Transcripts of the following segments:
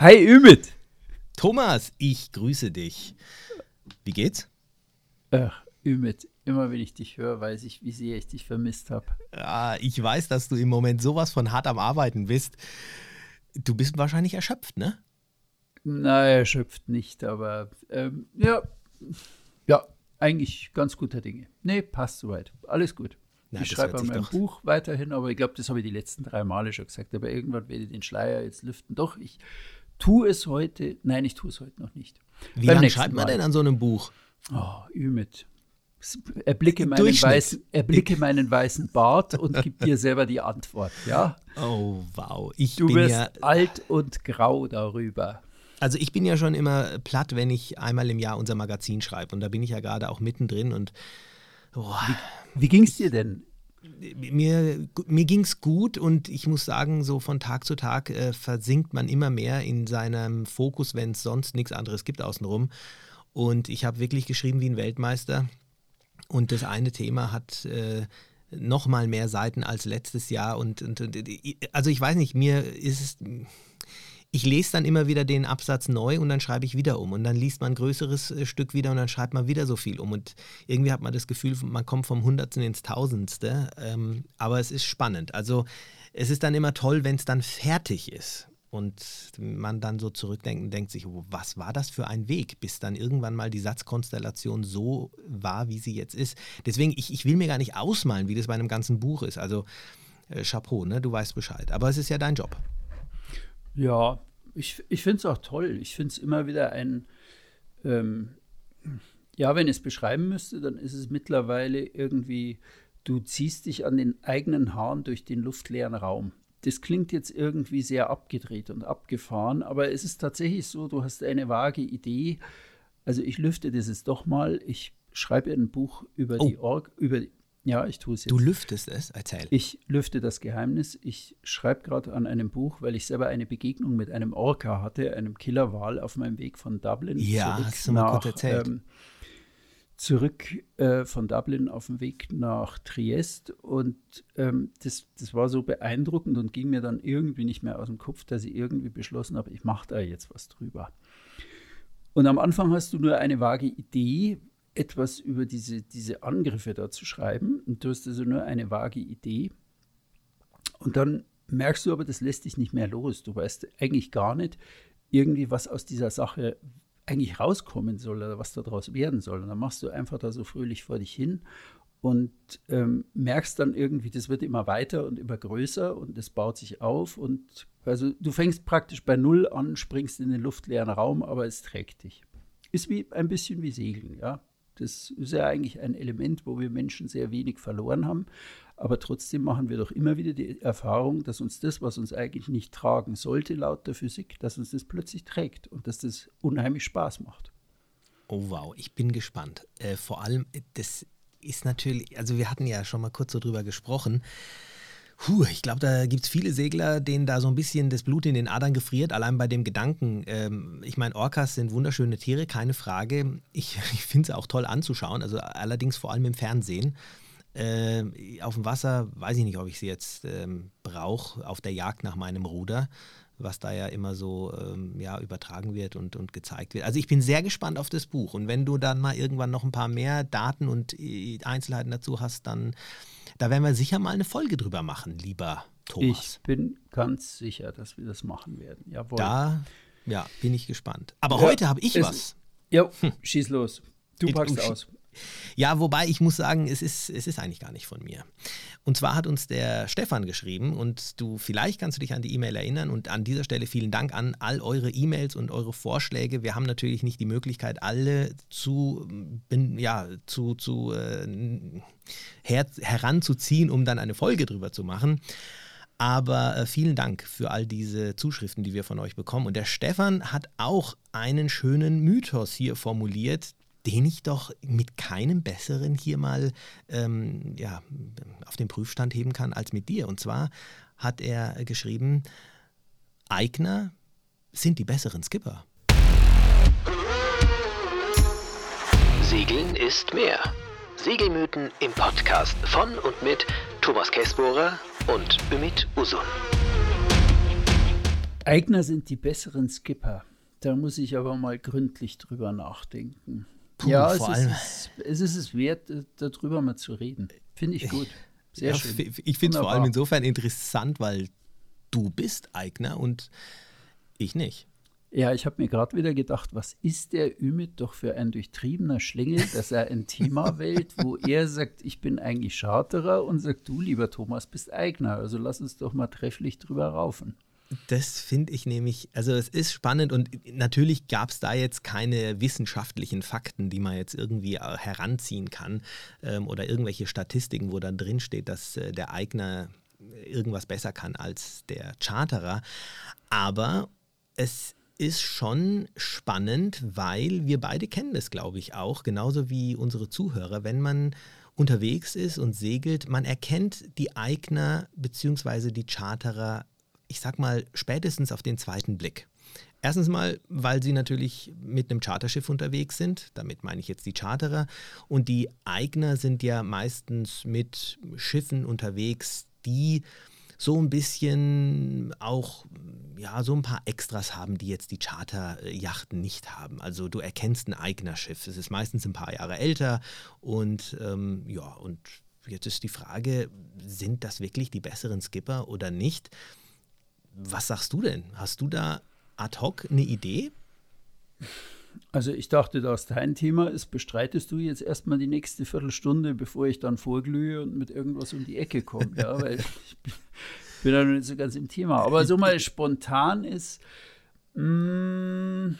Hi Ümit. Thomas, ich grüße dich. Wie geht's? Ach, Ümit, immer wenn ich dich höre, weiß ich, wie sehr ich dich vermisst habe. Ja, ich weiß, dass du im Moment sowas von hart am Arbeiten bist. Du bist wahrscheinlich erschöpft, ne? Na, erschöpft nicht, aber ähm, ja, ja, eigentlich ganz guter Dinge. Nee, passt soweit. Alles gut. Na, ich schreibe an meinem Buch weiterhin, aber ich glaube, das habe ich die letzten drei Male schon gesagt. Aber irgendwann werde ich den Schleier jetzt lüften. Doch, ich tue es heute. Nein, ich tue es heute noch nicht. Wie lange schreibt man denn an so einem Buch? Oh, Ümit. Erblicke meinen, weißen, erblicke meinen weißen Bart und gib dir selber die Antwort, ja? Oh, wow. Ich du bin wirst ja alt und grau darüber. Also ich bin ja schon immer platt, wenn ich einmal im Jahr unser Magazin schreibe. Und da bin ich ja gerade auch mittendrin. Und oh, wie, wie ging es dir denn? Mir, mir ging es gut und ich muss sagen, so von Tag zu Tag äh, versinkt man immer mehr in seinem Fokus, wenn es sonst nichts anderes gibt außenrum. Und ich habe wirklich geschrieben wie ein Weltmeister. Und das eine Thema hat äh, noch mal mehr Seiten als letztes Jahr. Und, und, und also ich weiß nicht, mir ist es ich lese dann immer wieder den Absatz neu und dann schreibe ich wieder um. Und dann liest man ein größeres äh, Stück wieder und dann schreibt man wieder so viel um. Und irgendwie hat man das Gefühl, man kommt vom Hundertsten ins Tausendste. Ähm, aber es ist spannend. Also es ist dann immer toll, wenn es dann fertig ist. Und man dann so zurückdenkt und denkt sich, oh, was war das für ein Weg, bis dann irgendwann mal die Satzkonstellation so war, wie sie jetzt ist. Deswegen, ich, ich will mir gar nicht ausmalen, wie das bei einem ganzen Buch ist. Also äh, Chapeau, ne? du weißt Bescheid. Aber es ist ja dein Job. Ja, ich, ich finde es auch toll. Ich finde es immer wieder ein, ähm, ja, wenn ich es beschreiben müsste, dann ist es mittlerweile irgendwie, du ziehst dich an den eigenen Haaren durch den luftleeren Raum. Das klingt jetzt irgendwie sehr abgedreht und abgefahren, aber es ist tatsächlich so, du hast eine vage Idee. Also ich lüfte das jetzt doch mal. Ich schreibe ein Buch über oh. die Org, über die, ja, ich tue es jetzt. Du lüftest es? Erzähl. Ich lüfte das Geheimnis. Ich schreibe gerade an einem Buch, weil ich selber eine Begegnung mit einem Orca hatte, einem Killerwal, auf meinem Weg von Dublin. Ja, hast du mal nach, kurz erzählt. Ähm, zurück äh, von Dublin auf dem Weg nach Triest. Und ähm, das, das war so beeindruckend und ging mir dann irgendwie nicht mehr aus dem Kopf, dass ich irgendwie beschlossen habe, ich mache da jetzt was drüber. Und am Anfang hast du nur eine vage Idee, etwas über diese, diese Angriffe da zu schreiben. Und du hast also nur eine vage Idee. Und dann merkst du aber, das lässt dich nicht mehr los. Du weißt eigentlich gar nicht irgendwie, was aus dieser Sache eigentlich rauskommen soll oder was daraus werden soll. Und dann machst du einfach da so fröhlich vor dich hin und ähm, merkst dann irgendwie, das wird immer weiter und immer größer und es baut sich auf. Und also du fängst praktisch bei Null an, springst in den luftleeren Raum, aber es trägt dich. Ist wie ein bisschen wie Segeln, ja. Das ist ja eigentlich ein Element, wo wir Menschen sehr wenig verloren haben. Aber trotzdem machen wir doch immer wieder die Erfahrung, dass uns das, was uns eigentlich nicht tragen sollte, laut der Physik, dass uns das plötzlich trägt und dass das unheimlich Spaß macht. Oh wow, ich bin gespannt. Äh, vor allem, das ist natürlich, also wir hatten ja schon mal kurz so drüber gesprochen. Puh, ich glaube, da gibt es viele Segler, denen da so ein bisschen das Blut in den Adern gefriert, allein bei dem Gedanken. Ähm, ich meine, Orcas sind wunderschöne Tiere, keine Frage. Ich, ich finde sie auch toll anzuschauen, also allerdings vor allem im Fernsehen. Äh, auf dem Wasser weiß ich nicht, ob ich sie jetzt ähm, brauche, auf der Jagd nach meinem Ruder, was da ja immer so ähm, ja, übertragen wird und, und gezeigt wird. Also ich bin sehr gespannt auf das Buch. Und wenn du dann mal irgendwann noch ein paar mehr Daten und äh, Einzelheiten dazu hast, dann da werden wir sicher mal eine Folge drüber machen, lieber Thomas. Ich bin ganz sicher, dass wir das machen werden. Jawohl. Da ja, bin ich gespannt. Aber ja, heute habe ich was. Ja, hm. schieß los. Du packst aus. Ja, wobei ich muss sagen, es ist, es ist eigentlich gar nicht von mir. Und zwar hat uns der Stefan geschrieben und du vielleicht kannst du dich an die E-Mail erinnern und an dieser Stelle vielen Dank an all eure E-Mails und eure Vorschläge. Wir haben natürlich nicht die Möglichkeit, alle zu, ja, zu, zu äh, her, heranzuziehen, um dann eine Folge drüber zu machen. Aber äh, vielen Dank für all diese Zuschriften, die wir von euch bekommen. Und der Stefan hat auch einen schönen Mythos hier formuliert, den ich doch mit keinem besseren hier mal ähm, ja, auf den Prüfstand heben kann als mit dir. Und zwar hat er geschrieben, Eigner sind die besseren Skipper. Segeln ist mehr. Segelmythen im Podcast von und mit Thomas Kessbohrer und Ümit Usun. Eigner sind die besseren Skipper. Da muss ich aber mal gründlich drüber nachdenken. Puh, ja, es ist, es ist es wert, darüber mal zu reden. Finde ich gut. Sehr ja, schön. Ich finde es vor allem insofern interessant, weil du bist Eigner und ich nicht. Ja, ich habe mir gerade wieder gedacht, was ist der Ümit doch für ein durchtriebener Schlingel, dass er ein Thema wählt, wo er sagt, ich bin eigentlich Charterer und sagt, du, lieber Thomas, bist Eigner. Also lass uns doch mal trefflich drüber raufen. Das finde ich nämlich, also es ist spannend und natürlich gab es da jetzt keine wissenschaftlichen Fakten, die man jetzt irgendwie äh, heranziehen kann ähm, oder irgendwelche Statistiken, wo dann drin steht, dass äh, der Eigner irgendwas besser kann als der Charterer. Aber es ist schon spannend, weil wir beide kennen das, glaube ich, auch, genauso wie unsere Zuhörer. Wenn man unterwegs ist und segelt, man erkennt die Eigner bzw. die Charterer, ich sag mal, spätestens auf den zweiten Blick. Erstens mal, weil sie natürlich mit einem Charterschiff unterwegs sind, damit meine ich jetzt die Charterer, und die Eigner sind ja meistens mit Schiffen unterwegs, die so ein bisschen auch, ja, so ein paar Extras haben, die jetzt die Charterjachten nicht haben. Also du erkennst ein eigener Schiff. Es ist meistens ein paar Jahre älter und ähm, ja, und jetzt ist die Frage, sind das wirklich die besseren Skipper oder nicht? Was sagst du denn? Hast du da ad hoc eine Idee? Also ich dachte, dass dein Thema ist, bestreitest du jetzt erstmal die nächste Viertelstunde, bevor ich dann vorglühe und mit irgendwas um die Ecke komme, ja, weil ich bin, bin ja noch nicht so ganz im Thema. Aber so mal spontan ist, mm,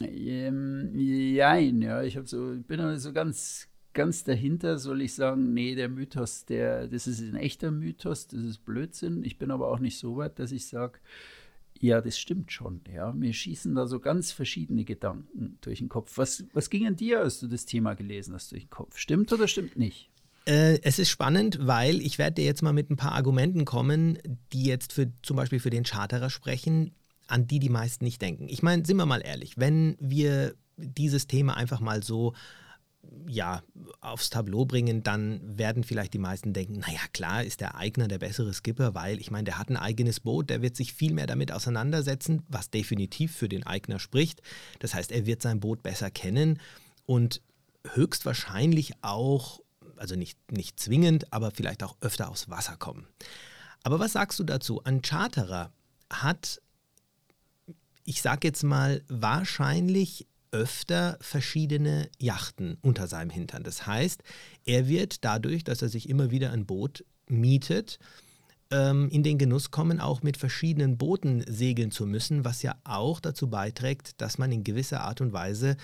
ähm, jein, ja, ich habe so, bin noch nicht so ganz, ganz dahinter, soll ich sagen, nee, der Mythos, der, das ist ein echter Mythos, das ist Blödsinn. Ich bin aber auch nicht so weit, dass ich sage, ja, das stimmt schon. Ja, mir schießen da so ganz verschiedene Gedanken durch den Kopf. Was, was ging an dir, als du das Thema gelesen hast, durch den Kopf? Stimmt oder stimmt nicht? Äh, es ist spannend, weil ich werde dir jetzt mal mit ein paar Argumenten kommen, die jetzt für zum Beispiel für den Charterer sprechen, an die die meisten nicht denken. Ich meine, sind wir mal ehrlich, wenn wir dieses Thema einfach mal so ja, aufs Tableau bringen, dann werden vielleicht die meisten denken, naja, klar ist der Eigner der bessere Skipper, weil ich meine, der hat ein eigenes Boot, der wird sich viel mehr damit auseinandersetzen, was definitiv für den Eigner spricht. Das heißt, er wird sein Boot besser kennen und höchstwahrscheinlich auch, also nicht, nicht zwingend, aber vielleicht auch öfter aufs Wasser kommen. Aber was sagst du dazu? Ein Charterer hat, ich sage jetzt mal, wahrscheinlich öfter verschiedene Yachten unter seinem Hintern. Das heißt, er wird dadurch, dass er sich immer wieder ein Boot mietet, ähm, in den Genuss kommen, auch mit verschiedenen Booten segeln zu müssen, was ja auch dazu beiträgt, dass man in gewisser Art und Weise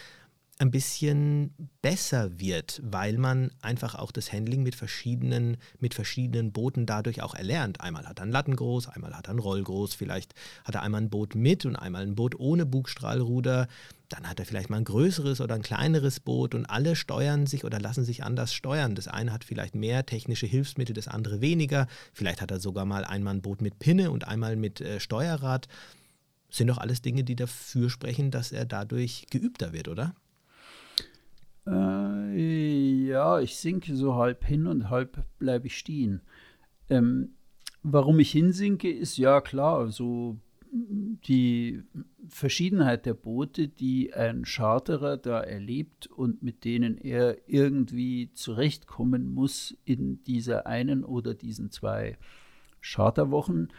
ein bisschen besser wird, weil man einfach auch das Handling mit verschiedenen, mit verschiedenen Booten dadurch auch erlernt. Einmal hat er ein Lattengroß, einmal hat er ein Rollgroß, vielleicht hat er einmal ein Boot mit und einmal ein Boot ohne Bugstrahlruder. Dann hat er vielleicht mal ein größeres oder ein kleineres Boot und alle steuern sich oder lassen sich anders steuern. Das eine hat vielleicht mehr technische Hilfsmittel, das andere weniger. Vielleicht hat er sogar mal einmal ein Boot mit Pinne und einmal mit äh, Steuerrad. Sind doch alles Dinge, die dafür sprechen, dass er dadurch geübter wird, oder? Äh, ja, ich sinke so halb hin und halb bleibe ich stehen. Ähm, warum ich hinsinke, ist ja klar, so die Verschiedenheit der Boote, die ein Charterer da erlebt und mit denen er irgendwie zurechtkommen muss in dieser einen oder diesen zwei Charterwochen,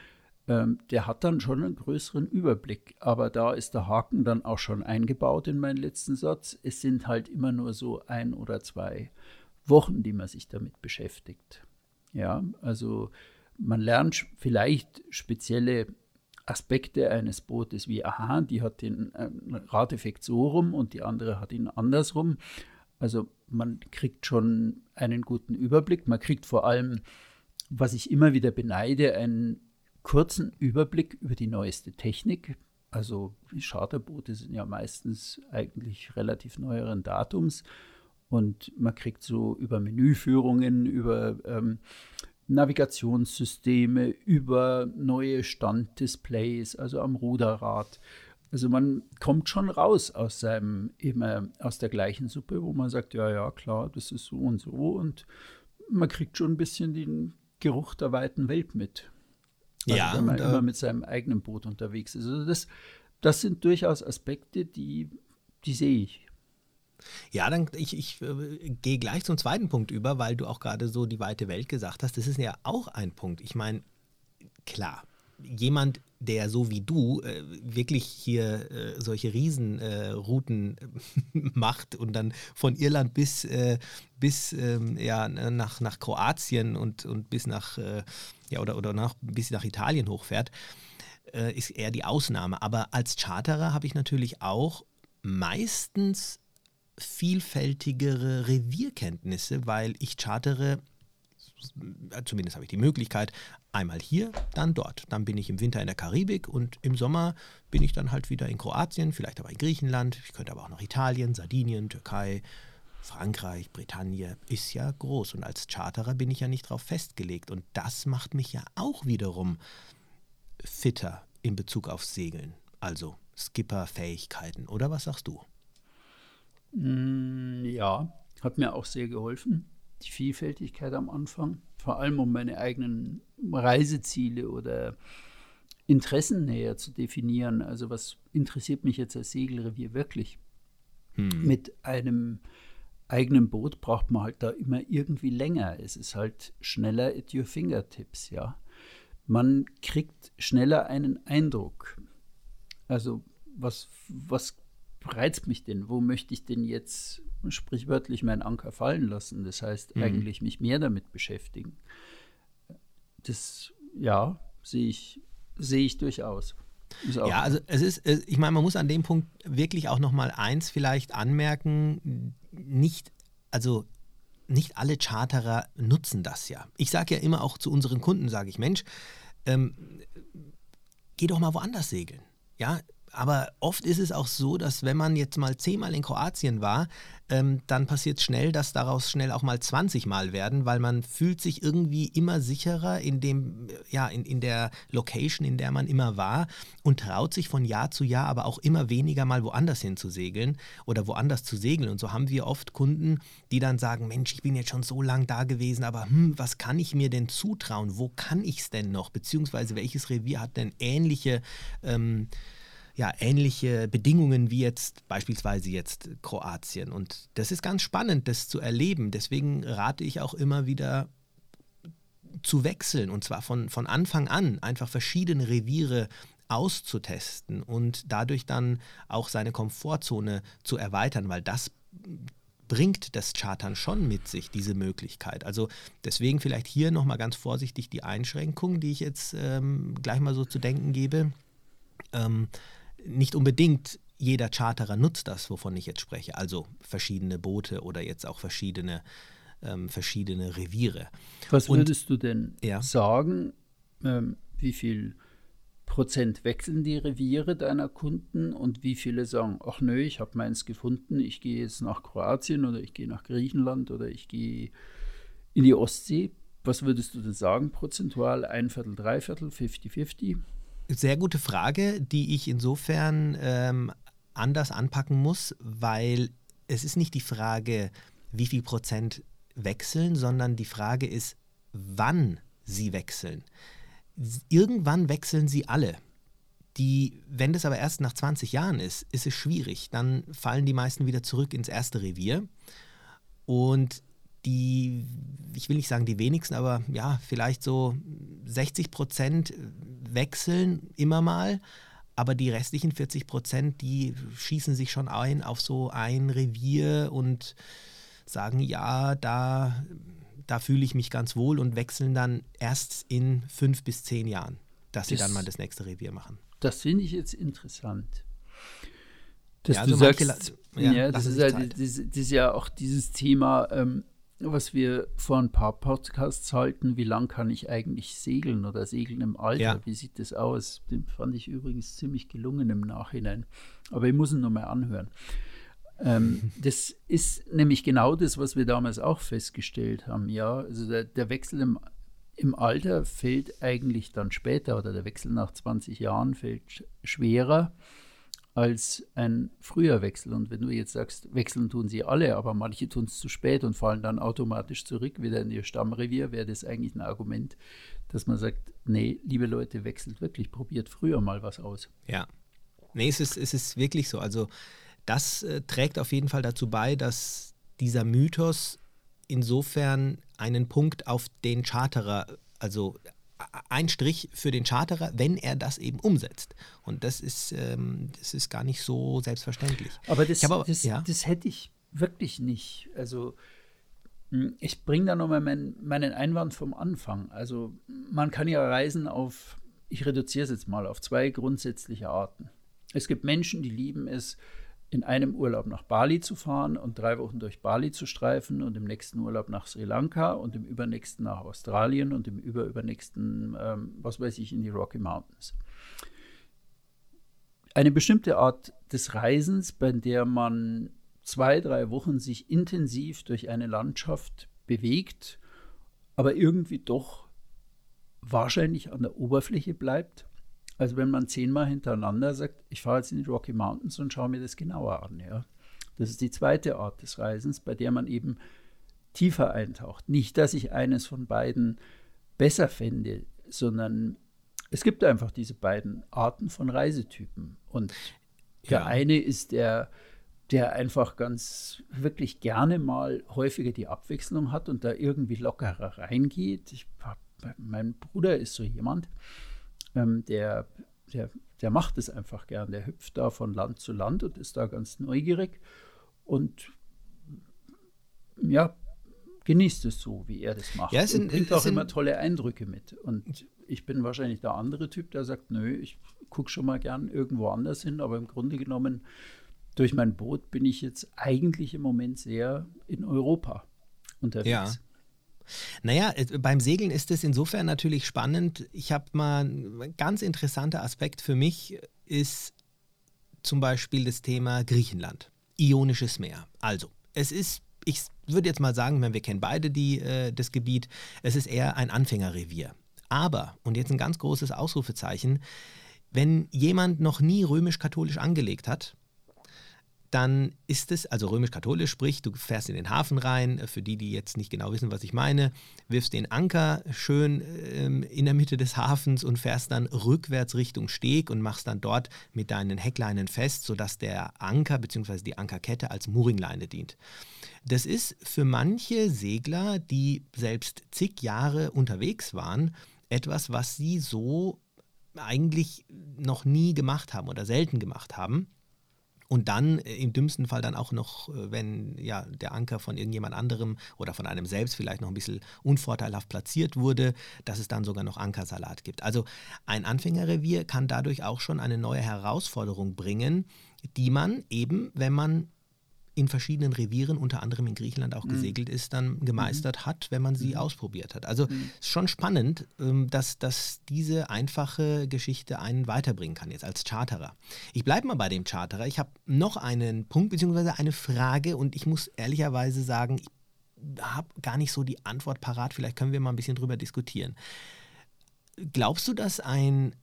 ähm, der hat dann schon einen größeren Überblick. Aber da ist der Haken dann auch schon eingebaut in meinen letzten Satz. Es sind halt immer nur so ein oder zwei Wochen, die man sich damit beschäftigt. Ja, also man lernt vielleicht spezielle Aspekte eines Bootes wie, aha, die hat den äh, Radeffekt so rum und die andere hat ihn andersrum. Also man kriegt schon einen guten Überblick. Man kriegt vor allem, was ich immer wieder beneide, einen kurzen Überblick über die neueste Technik. Also Charterboote sind ja meistens eigentlich relativ neueren Datums und man kriegt so über Menüführungen, über ähm, Navigationssysteme, über neue Standdisplays, also am Ruderrad. Also man kommt schon raus aus seinem immer aus der gleichen Suppe, wo man sagt, ja, ja, klar, das ist so und so und man kriegt schon ein bisschen den Geruch der weiten Welt mit. Also Ja, wenn man und, immer mit seinem eigenen Boot unterwegs ist. Also das, das sind durchaus Aspekte, die, die sehe ich. Ja, dann ich, ich äh, gehe gleich zum zweiten Punkt über, weil du auch gerade so die weite Welt gesagt hast. Das ist ja auch ein Punkt. Ich meine, klar, jemand, der so wie du äh, wirklich hier äh, solche Riesenrouten äh, macht und dann von Irland bis, äh, bis ähm, ja, nach, nach Kroatien und, und bis nach, äh, ja, oder, oder nach, bis nach Italien hochfährt, äh, ist eher die Ausnahme. Aber als Charterer habe ich natürlich auch meistens vielfältigere Revierkenntnisse, weil ich chartere, zumindest habe ich die Möglichkeit, einmal hier, dann dort. Dann bin ich im Winter in der Karibik und im Sommer bin ich dann halt wieder in Kroatien, vielleicht aber in Griechenland, ich könnte aber auch nach Italien, Sardinien, Türkei, Frankreich, Bretagne, ist ja groß. Und als Charterer bin ich ja nicht darauf festgelegt. Und das macht mich ja auch wiederum fitter in Bezug auf Segeln. Also Skipper-Fähigkeiten. Oder was sagst du? Mm, Ja, hat mir auch sehr geholfen. Die Vielfältigkeit am Anfang, vor allem um meine eigenen Reiseziele oder Interessen näher zu definieren. Also was interessiert mich jetzt als Segelrevier wirklich? Hm. Mit einem eigenen Boot braucht man halt da immer irgendwie länger. Es ist halt schneller at your fingertips, ja. Man kriegt schneller einen Eindruck. Also was, was reizt mich denn? Wo möchte ich denn jetzt sprichwörtlich meinen Anker fallen lassen? Das heißt, Mhm. eigentlich mich mehr damit beschäftigen. Das, ja, sehe ich, sehe ich durchaus. Ja, also es ist, äh, ich meine, man muss an dem Punkt wirklich auch noch mal eins vielleicht anmerken, nicht, also nicht alle Charterer nutzen das ja. Ich sage ja immer auch zu unseren Kunden, sage ich, Mensch, ähm, geh doch mal woanders segeln. Ja, aber oft ist es auch so, dass wenn man jetzt mal zehnmal in Kroatien war, ähm, dann passiert schnell, dass daraus schnell auch mal 20 Mal werden, weil man fühlt sich irgendwie immer sicherer in dem, ja, in, in der Location, in der man immer war und traut sich von Jahr zu Jahr aber auch immer weniger mal woanders hin zu segeln oder woanders zu segeln. Und so haben wir oft Kunden, die dann sagen, Mensch, ich bin jetzt schon so lang da gewesen, aber hm, was kann ich mir denn zutrauen? Wo kann ich es denn noch? Beziehungsweise welches Revier hat denn ähnliche ähm, ja, ähnliche Bedingungen wie jetzt beispielsweise jetzt Kroatien. Und das ist ganz spannend, das zu erleben. Deswegen rate ich auch immer wieder zu wechseln und zwar von, von Anfang an einfach verschiedene Reviere auszutesten und dadurch dann auch seine Komfortzone zu erweitern, weil das bringt das Chartern schon mit sich, diese Möglichkeit. Also deswegen vielleicht hier nochmal ganz vorsichtig die Einschränkung, die ich jetzt ähm, gleich mal so zu denken gebe. Ähm, nicht unbedingt jeder Charterer nutzt das, wovon ich jetzt spreche, also verschiedene Boote oder jetzt auch verschiedene, ähm, verschiedene Reviere. Was Und- würdest du denn Ja. sagen, ähm, wie viel Prozent wechseln die Reviere deiner Kunden und wie viele sagen, ach nö, ich habe meins gefunden, ich gehe jetzt nach Kroatien oder ich gehe nach Griechenland oder ich gehe in die Ostsee. Was würdest du denn sagen, prozentual? Ein Viertel, drei Viertel, 50-50? Sehr gute Frage, die ich insofern ähm, anders anpacken muss, weil es ist nicht die Frage, wie viel Prozent wechseln, sondern die Frage ist, wann sie wechseln. Irgendwann wechseln sie alle. Die, wenn das aber erst nach 20 Jahren ist, ist es schwierig. Dann fallen die meisten wieder zurück ins erste Revier. Und die, ich will nicht sagen die wenigsten, aber ja, vielleicht so 60 Prozent wechseln immer mal. Aber die restlichen 40 Prozent, die schießen sich schon ein auf so ein Revier und sagen, ja, da, da fühle ich mich ganz wohl und wechseln dann erst in fünf bis zehn Jahren, dass sie Das- dann mal das nächste Revier machen. Das finde ich jetzt interessant. Dass Ja, du also sagst, ja, ja, das, ist ja, das, das ist ja auch dieses Thema, ähm, was wir vor ein paar Podcasts halten, wie lang kann ich eigentlich segeln oder segeln im Alter? Ja. Wie sieht das aus? Den fand ich übrigens ziemlich gelungen im Nachhinein. Aber ich muss ihn nochmal anhören. Ähm, das ist nämlich genau das, was wir damals auch festgestellt haben. Ja, also der, der Wechsel im, im Alter fällt eigentlich dann später oder der Wechsel nach 20 Jahren fällt sch- schwerer als ein früher Wechsel. Und wenn du jetzt sagst, wechseln tun sie alle, aber manche tun es zu spät und fallen dann automatisch zurück wieder in ihr Stammrevier, wäre das eigentlich ein Argument, dass man sagt, nee, liebe Leute, wechselt wirklich, probiert früher mal was aus. Ja. Nee, es ist, es ist wirklich so. Also das äh, trägt auf jeden Fall dazu bei, dass dieser Mythos insofern einen Punkt auf den Charterer, also ein Strich für den Charterer, wenn er das eben umsetzt. Und das ist, ähm, das ist gar nicht so selbstverständlich. Aber das, aber, das, ja? das hätte ich wirklich nicht. Also hm, ich bringe da nochmal mein, meinen Einwand vom Anfang. Also man kann ja reisen auf, ich reduziere es jetzt mal, auf zwei grundsätzliche Arten. Es gibt Menschen, die lieben es, in einem Urlaub nach Bali zu fahren und drei Wochen durch Bali zu streifen und im nächsten Urlaub nach Sri Lanka und im übernächsten nach Australien und im überübernächsten, ähm, was weiß ich, in die Rocky Mountains. Eine bestimmte Art des Reisens, bei der man zwei, drei Wochen sich intensiv durch eine Landschaft bewegt, aber irgendwie doch wahrscheinlich an der Oberfläche bleibt also wenn man zehnmal hintereinander sagt, ich fahre jetzt in die Rocky Mountains und schaue mir das genauer an. Ja. Das ist die zweite Art des Reisens, bei der man eben tiefer eintaucht. Nicht, dass ich eines von beiden besser fände, sondern es gibt einfach diese beiden Arten von Reisetypen. Und der ja. eine ist der, der einfach ganz wirklich gerne mal häufiger die Abwechslung hat und da irgendwie lockerer reingeht. Ich, mein Bruder ist so jemand, ähm, der, der, der macht es einfach gern. Der hüpft da von Land zu Land und ist da ganz neugierig und ja, genießt es so, wie er das macht. Ja, es und bringt auch immer tolle Eindrücke mit. Und ich bin wahrscheinlich der andere Typ, der sagt, nö, ich gucke schon mal gern irgendwo anders hin, aber im Grunde genommen durch mein Boot bin ich jetzt eigentlich im Moment sehr in Europa unterwegs. Ja. Naja, beim Segeln ist es insofern natürlich spannend. Ich habe mal ein ganz interessanter Aspekt für mich ist zum Beispiel das Thema Griechenland, Ionisches Meer. Also, es ist, ich würde jetzt mal sagen, wir kennen beide die, äh, das Gebiet, es ist eher ein Anfängerrevier. Aber, und jetzt ein ganz großes Ausrufezeichen, wenn jemand noch nie römisch-katholisch angelegt hat, dann ist es, also römisch-katholisch, sprich, du fährst in den Hafen rein, äh, für die, die jetzt nicht genau wissen, was ich meine, wirfst den Anker schön ähm, in der Mitte des Hafens und fährst dann rückwärts Richtung Steg und machst dann dort mit deinen Heckleinen fest, sodass der Anker bzw. die Ankerkette als Mooringleine dient. Das ist für manche Segler, die selbst zig Jahre unterwegs waren, etwas, was sie so eigentlich noch nie gemacht haben oder selten gemacht haben. Und dann äh, im dümmsten Fall dann auch noch, äh, wenn ja der Anker von irgendjemand anderem oder von einem selbst vielleicht noch ein bisschen unvorteilhaft platziert wurde, dass es dann sogar noch Ankersalat gibt. Also ein Anfängerrevier kann dadurch auch schon eine neue Herausforderung bringen, die man eben, wenn man in verschiedenen Revieren, unter anderem in Griechenland auch mhm. gesegelt ist, dann gemeistert mhm. hat, wenn man sie mhm. ausprobiert hat. Also mhm. ist schon spannend, ähm, dass, dass diese einfache Geschichte einen weiterbringen kann, jetzt als Charterer. Ich bleibe mal bei dem Charterer. Ich habe noch einen Punkt bzw. eine Frage und ich muss ehrlicherweise sagen, ich habe gar nicht so die Antwort parat. Vielleicht können wir mal ein bisschen drüber diskutieren. Glaubst du, dass ein,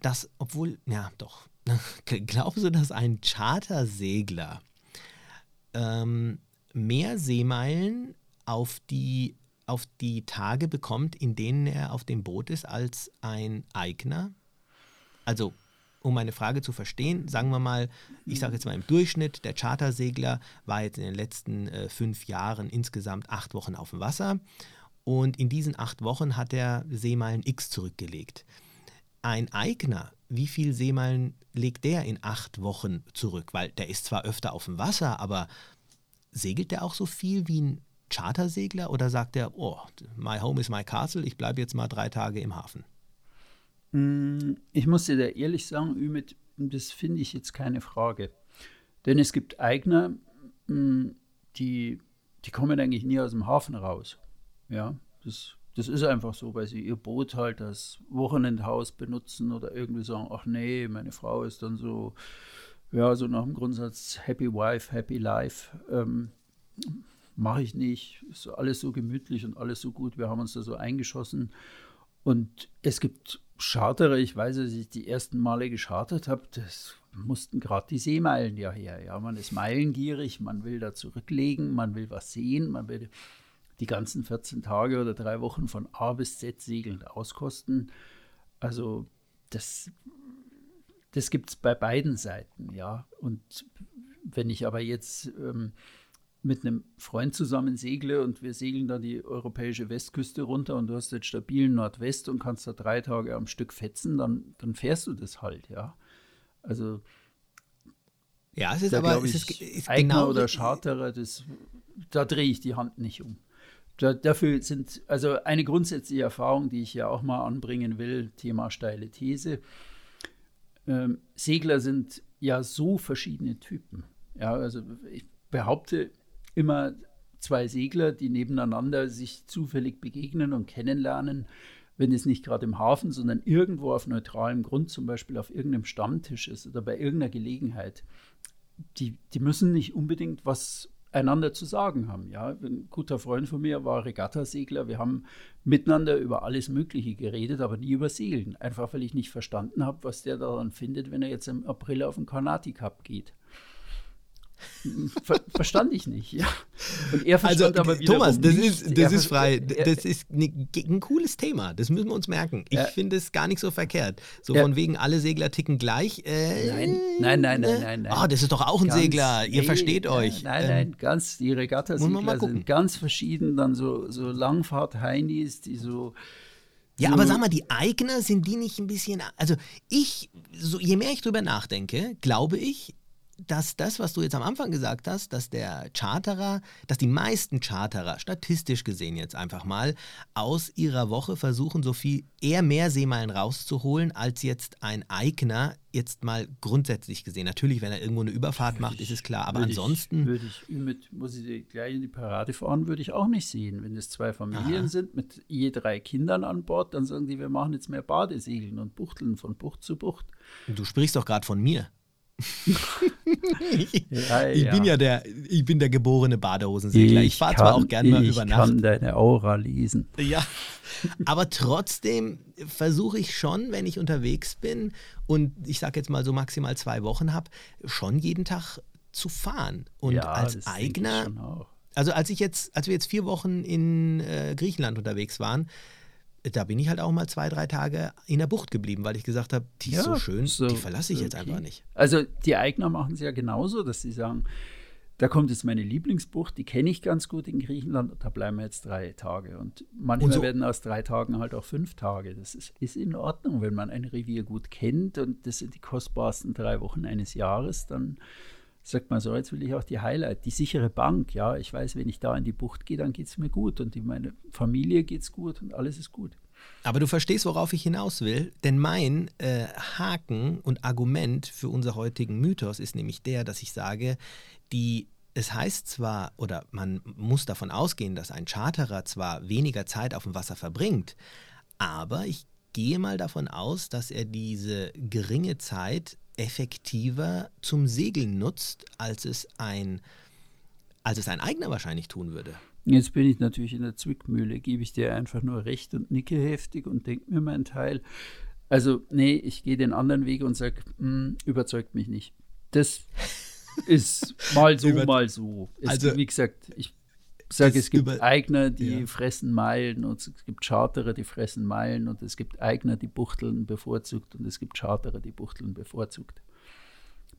das, obwohl, ja, doch, glaubst du, dass ein Chartersegler ähm, mehr Seemeilen auf die, auf die Tage bekommt, in denen er auf dem Boot ist, als ein Eigner? Also, um meine Frage zu verstehen, sagen wir mal, ich sage jetzt mal im Durchschnitt, der Chartersegler war jetzt in den letzten äh, fünf Jahren insgesamt acht Wochen auf dem Wasser und in diesen acht Wochen hat er Seemeilen X zurückgelegt. Ein Eigner, wie viel Seemeilen legt der in acht Wochen zurück? Weil der ist zwar öfter auf dem Wasser, aber segelt der auch so viel wie ein Chartersegler oder sagt er, oh, my home is my castle, ich bleibe jetzt mal drei Tage im Hafen? Mm, ich muss dir da ehrlich sagen, Ümit, das finde ich jetzt keine Frage. Denn es gibt Eigner, mm, die, die kommen eigentlich nie aus dem Hafen raus. Ja, das das ist einfach so, weil sie ihr Boot halt als Wochenendhaus benutzen oder irgendwie sagen, ach nee, meine Frau ist dann so, ja, so nach dem Grundsatz Happy Wife, Happy Life. Ähm, Mache ich nicht. Ist alles so gemütlich und alles so gut. Wir haben uns da so eingeschossen. Und es gibt Charterer, ich weiß, als ich die ersten Male geschartert habe, das mussten gerade die Seemeilen ja her. Ja, man ist meilengierig, man will da zurücklegen, man will was sehen, man will die ganzen 14 Tage oder drei Wochen von A bis Z segelnd auskosten. Also das, das gibt es bei beiden Seiten, ja. Und wenn ich aber jetzt ähm, mit einem Freund zusammen segle und wir segeln da die europäische Westküste runter und du hast jetzt stabilen Nordwest und kannst da drei Tage am Stück fetzen, dann, dann fährst du das halt, ja. Also ja, es ist da aber ich, es ist, ist Eigner genau oder Charterer, das, da drehe ich die Hand nicht um. Da, dafür sind, also eine grundsätzliche Erfahrung, die ich ja auch mal anbringen will, Thema steile These. Ähm, Segler sind ja so verschiedene Typen. Ja, also ich behaupte immer zwei Segler, die nebeneinander sich zufällig begegnen und kennenlernen, wenn es nicht gerade im Hafen, sondern irgendwo auf neutralem Grund, zum Beispiel auf irgendeinem Stammtisch ist oder bei irgendeiner Gelegenheit. Die, die müssen nicht unbedingt was einander zu sagen haben. Ja, ein guter Freund von mir war Regattasegler. Wir haben miteinander über alles Mögliche geredet, aber nie über Segeln. Einfach weil ich nicht verstanden habe, was der daran findet, wenn er jetzt im April auf den Carnati Cup geht. Ver verstand ich nicht, ja. Und er also, verstand also, aber wieder Thomas, das nicht. ist, das ist frei. Das ist ein, ein, cooles Thema. Das müssen wir uns merken. Ich äh, finde es gar nicht so verkehrt. So äh, von wegen, alle Segler ticken gleich. Äh, nein, nein, nein, nein, nein. nein. Oh, das ist doch auch ein ganz, Segler. Ihr nee, versteht euch. Nein, nein, ähm, ganz, die Regatta-Segler sind ganz verschieden. Dann so, so Langfahrt-Heinis, die so. Ja, aber sag mal, die Eigner, sind die nicht ein bisschen. Also, ich, so, je mehr ich drüber nachdenke, glaube ich, dass das, was du jetzt am Anfang gesagt hast, dass der Charterer, dass die meisten Charterer, statistisch gesehen jetzt einfach mal, aus ihrer Woche versuchen, so viel, eher mehr Seemeilen rauszuholen, als jetzt ein Eigner jetzt mal grundsätzlich gesehen. Natürlich, wenn er irgendwo eine Überfahrt macht, ist es klar, aber würde ansonsten. Ich, würde ich mit, muss ich gleich in die Parade fahren, würde ich auch nicht sehen. Wenn es zwei Familien Aha. sind mit je drei Kindern an Bord, dann sagen die, wir machen jetzt mehr Badesegeln und Buchteln von Bucht zu Bucht. Du sprichst doch gerade von mir ich, ja, ich bin ja der, ich bin der geborene Badehosensegler. Ich, ich fahre zwar auch gerne mal über Nacht. Ich kann deine Aura lesen. Ja, aber trotzdem versuche ich schon, wenn ich unterwegs bin und ich sage jetzt mal so maximal zwei Wochen habe, schon jeden Tag zu fahren. Und ja, als Eigner, also als ich jetzt, als wir jetzt vier Wochen in äh, Griechenland unterwegs waren, da bin ich halt auch mal zwei, drei Tage in der Bucht geblieben, weil ich gesagt habe, die ja, ist so schön, so, die verlasse ich okay. jetzt einfach nicht. Also die Eigner machen es ja genauso, dass sie sagen, da kommt jetzt meine Lieblingsbucht, die kenne ich ganz gut in Griechenland, da bleiben wir jetzt drei Tage. Und manchmal und so, werden aus drei Tagen halt auch fünf Tage. Das ist, ist in Ordnung, wenn man ein Revier gut kennt und das sind die kostbarsten drei Wochen eines Jahres, dann sagt man so, jetzt will ich auch die Highlight, die sichere Bank. Ja, ich weiß, wenn ich da in die Bucht gehe, dann geht es mir gut und in meine Familie geht es gut und alles ist gut. Aber du verstehst, worauf ich hinaus will, denn mein äh, Haken und Argument für unser heutigen Mythos ist nämlich der, dass ich sage, die es heißt zwar, oder man muss davon ausgehen, dass ein Charterer zwar weniger Zeit auf dem Wasser verbringt, aber ich gehe mal davon aus, dass er diese geringe Zeit effektiver zum Segeln nutzt, als es ein, als es ein Eigner wahrscheinlich tun würde. Jetzt bin ich natürlich in der Zwickmühle, gebe ich dir einfach nur recht und nicke heftig und denke mir meinen Teil. Also, nee, ich gehe den anderen Weg und sage, hm, überzeugt mich nicht. Das ist mal so, mal so. Es, also, wie gesagt, ich sage, es gibt Eigner, die ja. fressen Meilen und es gibt Charterer, die fressen Meilen und es gibt Eigner, die Buchteln bevorzugt und es gibt Charterer, die Buchteln bevorzugt.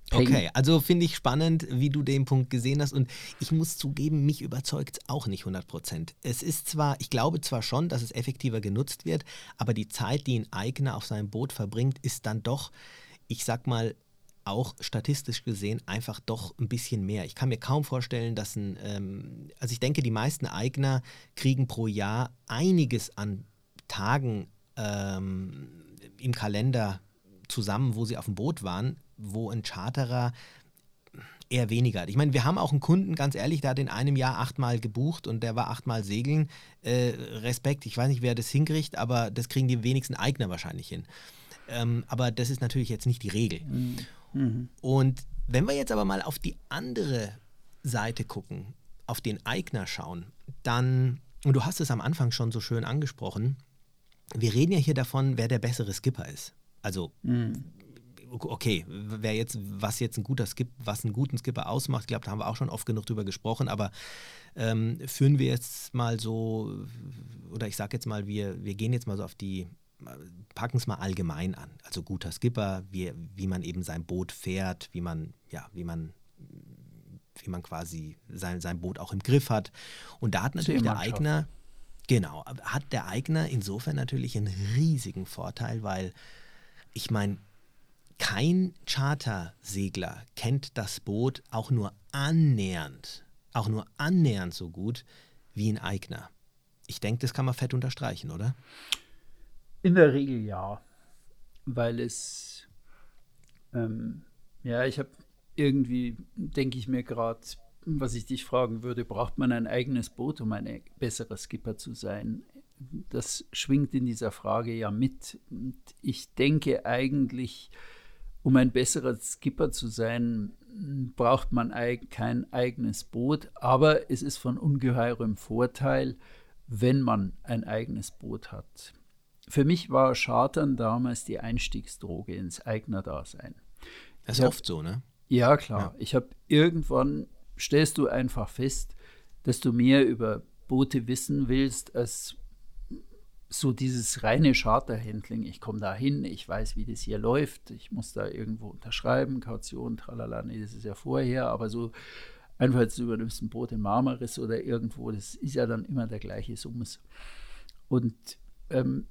Peng. Okay, also finde ich spannend, wie du den Punkt gesehen hast. Und ich muss zugeben, mich überzeugt es auch nicht 100 Prozent. Es ist zwar, ich glaube zwar schon, dass es effektiver genutzt wird, aber die Zeit, die ein Eigner auf seinem Boot verbringt, ist dann doch, ich sag mal, auch statistisch gesehen einfach doch ein bisschen mehr. Ich kann mir kaum vorstellen, dass ein, ähm, also ich denke, die meisten Eigner kriegen pro Jahr einiges an Tagen ähm, im Kalender zusammen, wo sie auf dem Boot waren, wo ein Charterer eher weniger hat. Ich meine, wir haben auch einen Kunden, ganz ehrlich, der hat in einem Jahr achtmal gebucht und der war achtmal segeln. Äh, Respekt, ich weiß nicht, wer das hinkriegt, aber das kriegen die wenigsten Eigner wahrscheinlich hin. Ähm, aber das ist natürlich jetzt nicht die Regel. Mhm. Mhm. Und wenn wir jetzt aber mal auf die andere Seite gucken, auf den Eigner schauen, dann, und du hast es am Anfang schon so schön angesprochen, wir reden ja hier davon, wer der bessere Skipper ist. Also mhm okay, wer jetzt, was jetzt ein guter Skip, was einen guten Skipper ausmacht, ich glaube, da haben wir auch schon oft genug drüber gesprochen, aber ähm, führen wir jetzt mal so, oder ich sage jetzt mal, wir, wir gehen jetzt mal so auf die, packen es mal allgemein an. Also guter Skipper, wie, wie man eben sein Boot fährt, wie man, ja, wie man wie man quasi sein, sein Boot auch im Griff hat. Und da hat natürlich der Eigner, genau, hat der Eigner insofern natürlich einen riesigen Vorteil, weil ich meine, kein Chartersegler kennt das Boot auch nur annähernd, auch nur annähernd so gut wie ein Eigner. Ich denke, das kann man fett unterstreichen, oder? In der Regel ja, weil es, ähm, ja, ich habe irgendwie, denke ich mir gerade, was ich dich fragen würde, braucht man ein eigenes Boot, um ein besserer Skipper zu sein? Das schwingt in dieser Frage ja mit. Und ich denke eigentlich, um ein besserer Skipper zu sein, braucht man kein eigenes Boot, aber es ist von ungeheurem Vorteil, wenn man ein eigenes Boot hat. Für mich war Chartern damals die Einstiegsdroge ins Eignerdasein. Das ist oft so, ne? Ja, klar. Ja. Ich habe irgendwann, stellst du einfach fest, dass du mehr über Boote wissen willst, als so dieses reine Charterhandling. Ich komme da hin, ich weiß, wie das hier läuft, ich muss da irgendwo unterschreiben, Kaution, tralala, nee, das ist ja vorher, aber so einfach jetzt übernimmst ein Boot in Marmaris oder irgendwo, das ist ja dann immer der gleiche Summes. Und ähm,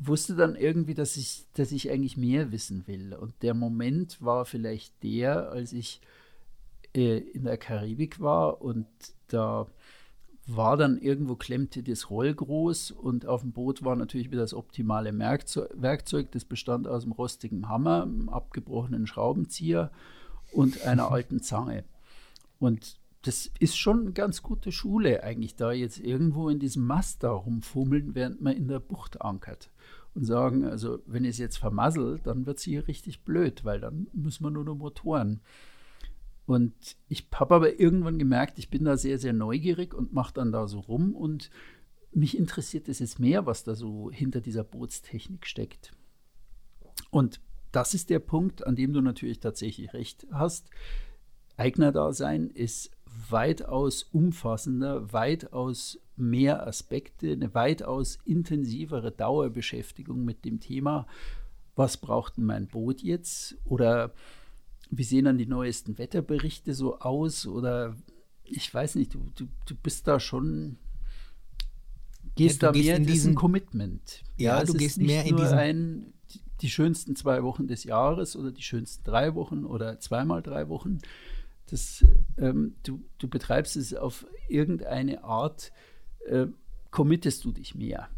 wusste dann irgendwie, dass ich, dass ich eigentlich mehr wissen will. Und der Moment war vielleicht der, als ich äh, in der Karibik war und da war dann irgendwo klemmte das Roll groß und auf dem Boot war natürlich wieder das optimale Werkzeug. Das bestand aus einem rostigen Hammer, einem abgebrochenen Schraubenzieher und einer alten Zange. Und das ist schon eine ganz gute Schule, eigentlich da jetzt irgendwo in diesem Mast da rumfummeln, während man in der Bucht ankert und sagen, also wenn ich es jetzt vermassel, dann wird es hier richtig blöd, weil dann müssen wir nur noch Motoren. Und ich habe aber irgendwann gemerkt, ich bin da sehr, sehr neugierig und mache dann da so rum und mich interessiert es jetzt mehr, was da so hinter dieser Bootstechnik steckt. Und das ist der Punkt, an dem du natürlich tatsächlich recht hast. Eignerdasein ist weitaus umfassender, weitaus mehr Aspekte, eine weitaus intensivere Dauerbeschäftigung mit dem Thema, was braucht denn mein Boot jetzt? Oder wie sehen dann die neuesten Wetterberichte so aus? Oder ich weiß nicht, du, du, du bist da schon, gehst ja, da gehst mehr in diesen Commitment. Ja, ja du gehst mehr in diesen ein, die schönsten zwei Wochen des Jahres oder die schönsten drei Wochen oder zweimal drei Wochen. Das, ähm, du, du betreibst es auf irgendeine Art, äh, committest du dich mehr.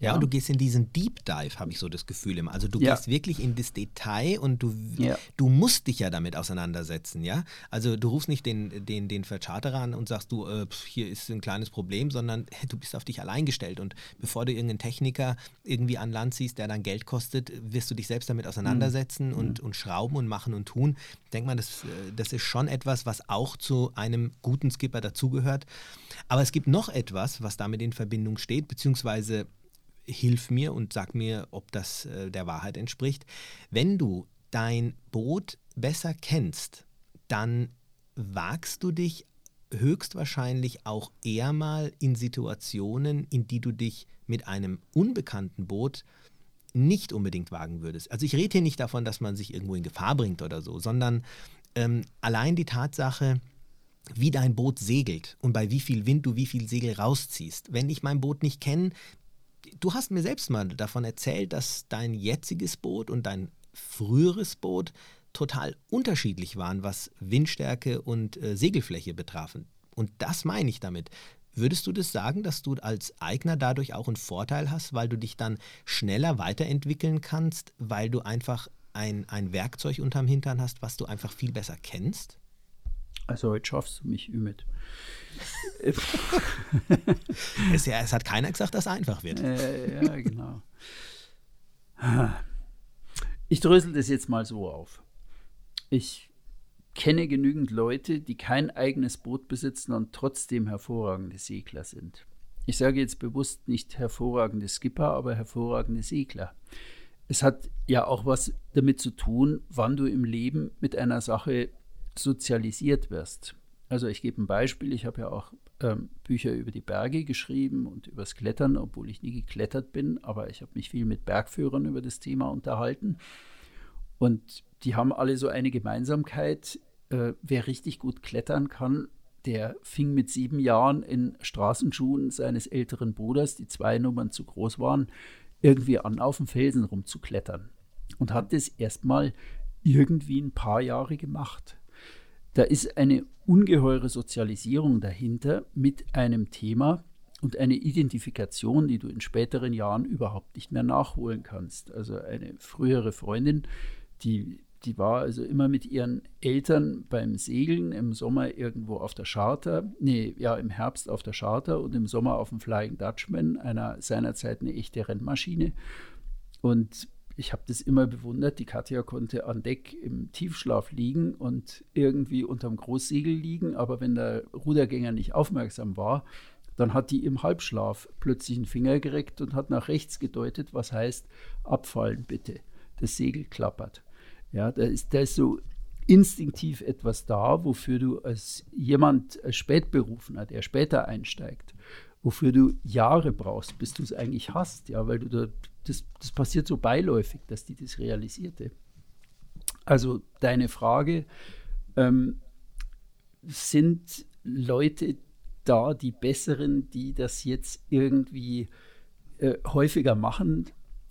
Ja, und du gehst in diesen Deep Dive, habe ich so das Gefühl immer. Also du ja. gehst wirklich in das Detail und du, ja. du musst dich ja damit auseinandersetzen, ja. Also du rufst nicht den, den, den Vercharterer an und sagst, du, äh, hier ist ein kleines Problem, sondern du bist auf dich allein gestellt. Und bevor du irgendeinen Techniker irgendwie an Land ziehst, der dann Geld kostet, wirst du dich selbst damit auseinandersetzen mhm. und, und schrauben und machen und tun. Ich denke mal, das, äh, das ist schon etwas, was auch zu einem guten Skipper dazugehört. Aber es gibt noch etwas, was damit in Verbindung steht, beziehungsweise hilf mir und sag mir, ob das äh, der Wahrheit entspricht. Wenn du dein Boot besser kennst, dann wagst du dich höchstwahrscheinlich auch eher mal in Situationen, in die du dich mit einem unbekannten Boot nicht unbedingt wagen würdest. Also ich rede hier nicht davon, dass man sich irgendwo in Gefahr bringt oder so, sondern ähm, allein die Tatsache, wie dein Boot segelt und bei wie viel Wind du wie viel Segel rausziehst. Wenn ich mein Boot nicht kenne, du hast mir selbst mal davon erzählt, dass dein jetziges Boot und dein früheres Boot total unterschiedlich waren, was Windstärke und äh, Segelfläche betrafen. Und das meine ich damit. Würdest du das sagen, dass du als Eigner dadurch auch einen Vorteil hast, weil du dich dann schneller weiterentwickeln kannst, weil du einfach ein, ein Werkzeug unterm Hintern hast, was du einfach viel besser kennst? Also heute schaffst du mich, Ümit. es, ja, es hat keiner gesagt, dass es einfach wird. Äh, ja, genau. Ich drösel das jetzt mal so auf. Ich kenne genügend Leute, die kein eigenes Boot besitzen und trotzdem hervorragende Segler sind. Ich sage jetzt bewusst nicht hervorragende Skipper, aber hervorragende Segler. es hat ja auch was damit zu tun, wann du im Leben mit einer Sache sozialisiert wirst. Also ich gebe ein Beispiel, ich habe ja auch ähm, Bücher über die Berge geschrieben und übers Klettern, obwohl ich nie geklettert bin, aber ich habe mich viel mit Bergführern über das Thema unterhalten. Und die haben alle so eine Gemeinsamkeit. Äh, wer richtig gut klettern kann, der fing mit sieben Jahren in Straßenschuhen seines älteren Bruders, die zwei Nummern zu groß waren, irgendwie an auf dem Felsen rumzuklettern. Und hat das erstmal irgendwie ein paar Jahre gemacht. Da ist eine ungeheure Sozialisierung dahinter mit einem Thema und eine Identifikation, die du in späteren Jahren überhaupt nicht mehr nachholen kannst. Also eine frühere Freundin, die, die war also immer mit ihren Eltern beim Segeln, im Sommer irgendwo auf der Charter, nee, ja, im Herbst auf der Charter und im Sommer auf dem Flying Dutchman, einer seinerzeit eine echte Rennmaschine. Und ich habe das immer bewundert. Die Katja konnte an Deck im Tiefschlaf liegen und irgendwie unterm Großsegel liegen, aber wenn der Rudergänger nicht aufmerksam war, dann hat die im Halbschlaf plötzlich einen Finger gereckt und hat nach rechts gedeutet, was heißt abfallen bitte. Das Segel klappert. Ja, da ist, da ist so instinktiv etwas da, wofür du als jemand als Spätberufener, der später einsteigt, wofür du Jahre brauchst, bis du es eigentlich hast, ja, weil du da, das, das passiert so beiläufig, dass die das realisierte. Also deine Frage, ähm, sind Leute da, die Besseren, die das jetzt irgendwie äh, häufiger machen?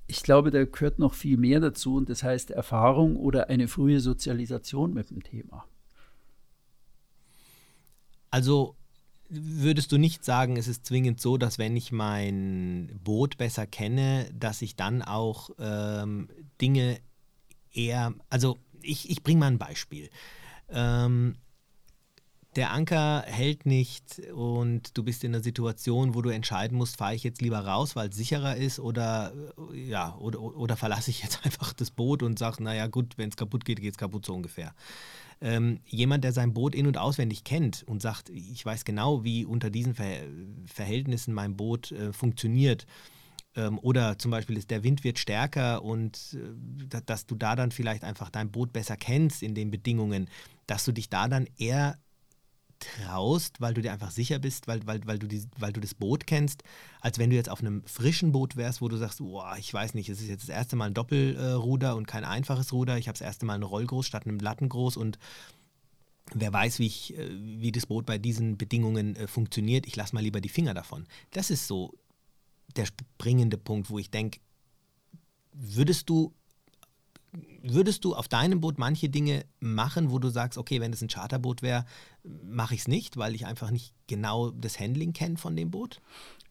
Ich glaube, da gehört noch viel mehr dazu und das heißt Erfahrung oder eine frühe Sozialisation mit dem Thema. Also würdest du nicht sagen, es ist zwingend so, dass wenn ich mein Boot besser kenne, dass ich dann auch ähm, Dinge eher, also ich, ich bringe mal ein Beispiel. Ähm, der Anker hält nicht und du bist in einer Situation, wo du entscheiden musst, fahre ich jetzt lieber raus, weil es sicherer ist oder ja, oder, oder verlasse ich jetzt einfach das Boot und sage, naja gut, wenn es kaputt geht, geht es kaputt so ungefähr ähm, jemand, der sein Boot in- und auswendig kennt und sagt, ich weiß genau, wie unter diesen Ver Verhältnissen mein Boot äh, funktioniert, ähm, oder zum Beispiel ist der Wind wird stärker und äh, dass du da dann vielleicht einfach dein Boot besser kennst in den Bedingungen, dass du dich da dann eher traust, weil du dir einfach sicher bist, weil, weil, weil, du die, weil du das Boot kennst, als wenn du jetzt auf einem frischen Boot wärst, wo du sagst, boah, ich weiß nicht, es ist jetzt das erste Mal ein Doppelruder und kein einfaches Ruder, ich habe das erste Mal eine Rollgroß statt einem Lattengroß und wer weiß, wie, ich, äh, wie das Boot bei diesen Bedingungen äh, funktioniert, ich lasse mal lieber die Finger davon. Das ist so der springende Punkt, wo ich denke, würdest du würdest du auf deinem Boot manche Dinge machen, wo du sagst, okay, wenn es ein Charterboot wäre, mache ich es nicht, weil ich einfach nicht genau das Handling kenne von dem Boot?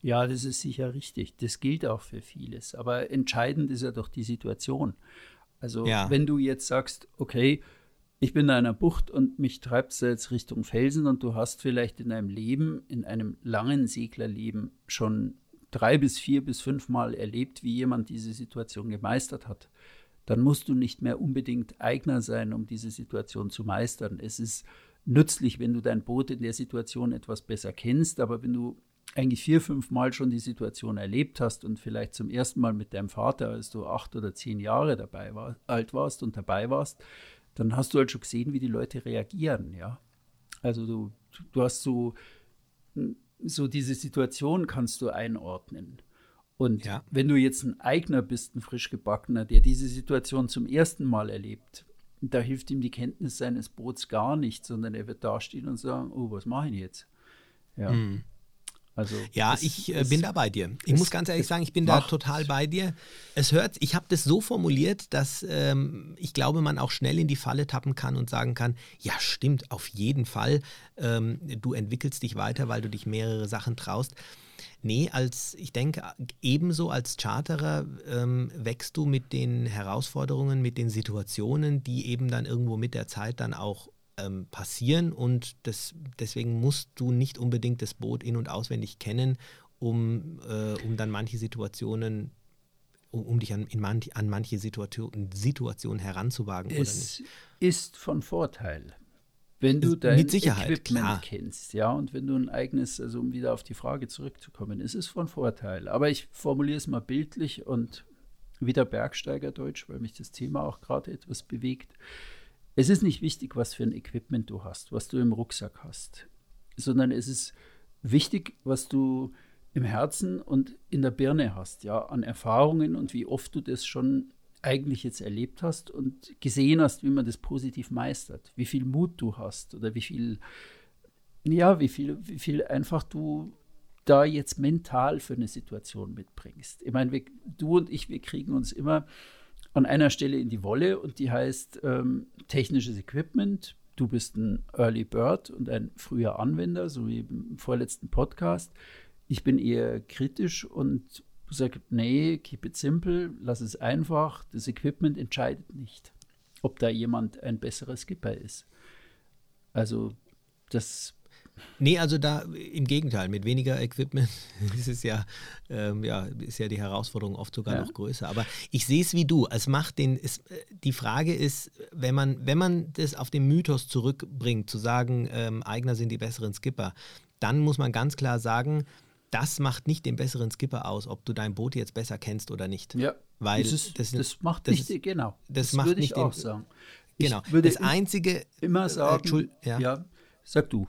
Ja, das ist sicher richtig. Das gilt auch für vieles. Aber entscheidend ist ja doch die Situation. Also ja. wenn du jetzt sagst, okay, ich bin in einer Bucht und mich treibt es jetzt Richtung Felsen und du hast vielleicht in deinem Leben, in einem langen Seglerleben schon drei bis vier bis fünf Mal erlebt, wie jemand diese Situation gemeistert hat dann musst du nicht mehr unbedingt Eigner sein, um diese Situation zu meistern. Es ist nützlich, wenn du dein Boot in der Situation etwas besser kennst, aber wenn du eigentlich vier, fünf Mal schon die Situation erlebt hast und vielleicht zum ersten Mal mit deinem Vater, als du acht oder zehn Jahre dabei war, alt warst und dabei warst, dann hast du halt schon gesehen, wie die Leute reagieren, ja. Also du, du hast so, so diese Situation kannst du einordnen. Und ja. wenn du jetzt ein Eigner bist, ein frisch gebackener, der diese Situation zum ersten Mal erlebt, da hilft ihm die Kenntnis seines Boots gar nicht, sondern er wird dastehen und sagen, oh, was mache ich jetzt? Ja. Mhm. Also ja, ich äh, bin da bei dir. Ich muss ganz ehrlich sagen, ich bin da total bei dir. Es hört, ich habe das so formuliert, dass ähm, ich glaube, man auch schnell in die Falle tappen kann und sagen kann, ja, stimmt, auf jeden Fall. Ähm, du entwickelst dich weiter, weil du dich mehrere Sachen traust. Nee, als ich denke, ebenso als Charterer ähm, wächst du mit den Herausforderungen, mit den Situationen, die eben dann irgendwo mit der Zeit dann auch ähm, passieren und das, deswegen musst du nicht unbedingt das Boot in- und auswendig kennen, um, äh, um dann manche Situationen um, dich an, man, an manche Situation, Situationen heranzuwagen. Es ist von Vorteil. Wenn du dein Mit Sicherheit, Equipment klar. kennst, ja, und wenn du ein eigenes, also um wieder auf die Frage zurückzukommen, ist es von Vorteil. Aber ich formuliere es mal bildlich und wieder Bergsteigerdeutsch, weil mich das Thema auch gerade etwas bewegt. Es ist nicht wichtig, was für ein Equipment du hast, was du im Rucksack hast, sondern es ist wichtig, was du im Herzen und in der Birne hast, ja, an Erfahrungen und wie oft du das schon eigentlich jetzt erlebt hast und gesehen hast, wie man das positiv meistert, wie viel Mut du hast oder wie viel, ja, wie viel, wie viel einfach du da jetzt mental für eine Situation mitbringst. Ich meine, wir, du und ich, wir kriegen uns immer an einer Stelle in die Wolle und die heißt ähm, technisches Equipment. Du bist ein Early Bird und ein früher Anwender, so wie im vorletzten Podcast. Ich bin eher kritisch und sage, nee, keep it simple, lass es einfach. Das Equipment entscheidet nicht, ob da jemand ein besserer Skipper ist. Also das Nee, also da im Gegenteil, mit weniger Equipment ist es ja, ähm, ja, ist ja die Herausforderung oft sogar ja. noch größer. Aber ich sehe es wie du. Es macht den, es, die Frage ist, wenn man, wenn man das auf den Mythos zurückbringt, zu sagen, ähm, Eigner sind die besseren Skipper, dann muss man ganz klar sagen, das macht nicht den besseren Skipper aus, ob du dein Boot jetzt besser kennst oder nicht. Ja, weil das, ist, das, das macht das nicht, ist, genau. Das, das macht würde nicht ich auch den, sagen. Genau. Ich würde das einzige immer sagen, äh, ja. ja, sag du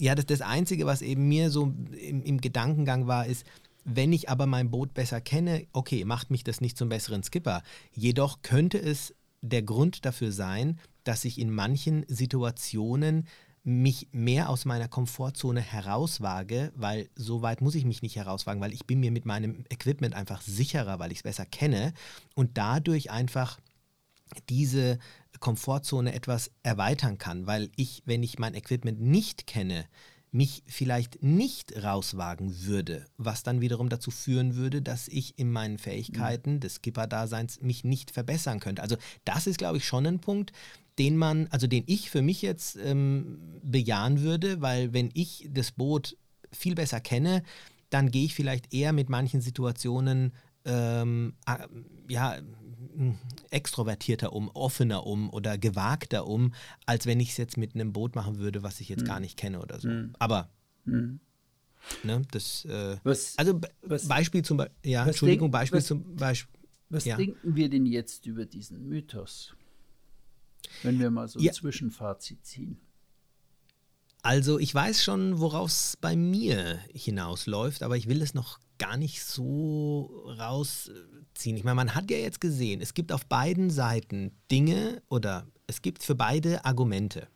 ja, das, das Einzige, was eben mir so im, im Gedankengang war, ist, wenn ich aber mein Boot besser kenne, okay, macht mich das nicht zum besseren Skipper. Jedoch könnte es der Grund dafür sein, dass ich in manchen Situationen mich mehr aus meiner Komfortzone herauswage, weil so weit muss ich mich nicht herauswagen, weil ich bin mir mit meinem Equipment einfach sicherer, weil ich es besser kenne und dadurch einfach diese Komfortzone etwas erweitern kann, weil ich, wenn ich mein Equipment nicht kenne, mich vielleicht nicht rauswagen würde, was dann wiederum dazu führen würde, dass ich in meinen Fähigkeiten mhm. des Skipper-Daseins mich nicht verbessern könnte. Also das ist, glaube ich, schon ein Punkt, den man, also den ich für mich jetzt ähm, bejahen würde, weil wenn ich das Boot viel besser kenne, dann gehe ich vielleicht eher mit manchen Situationen ähm, ja, extrovertierter um, offener um oder gewagter um, als wenn ich es jetzt mit einem Boot machen würde, was ich jetzt mhm. gar nicht kenne oder so. Mhm. Aber mhm. Ne, das, äh, was, also was, Beispiel zum Beispiel, ja, Entschuldigung, Beispiel was, zum Beispiel. Was ja. denken wir denn jetzt über diesen Mythos? Wenn wir mal so ein ja. Zwischenfazit ziehen. Also ich weiß schon, worauf es bei mir hinausläuft, aber ich will es noch gar nicht so rausziehen. Ich meine, man hat ja jetzt gesehen, es gibt auf beiden Seiten Dinge oder es gibt für beide Argumente.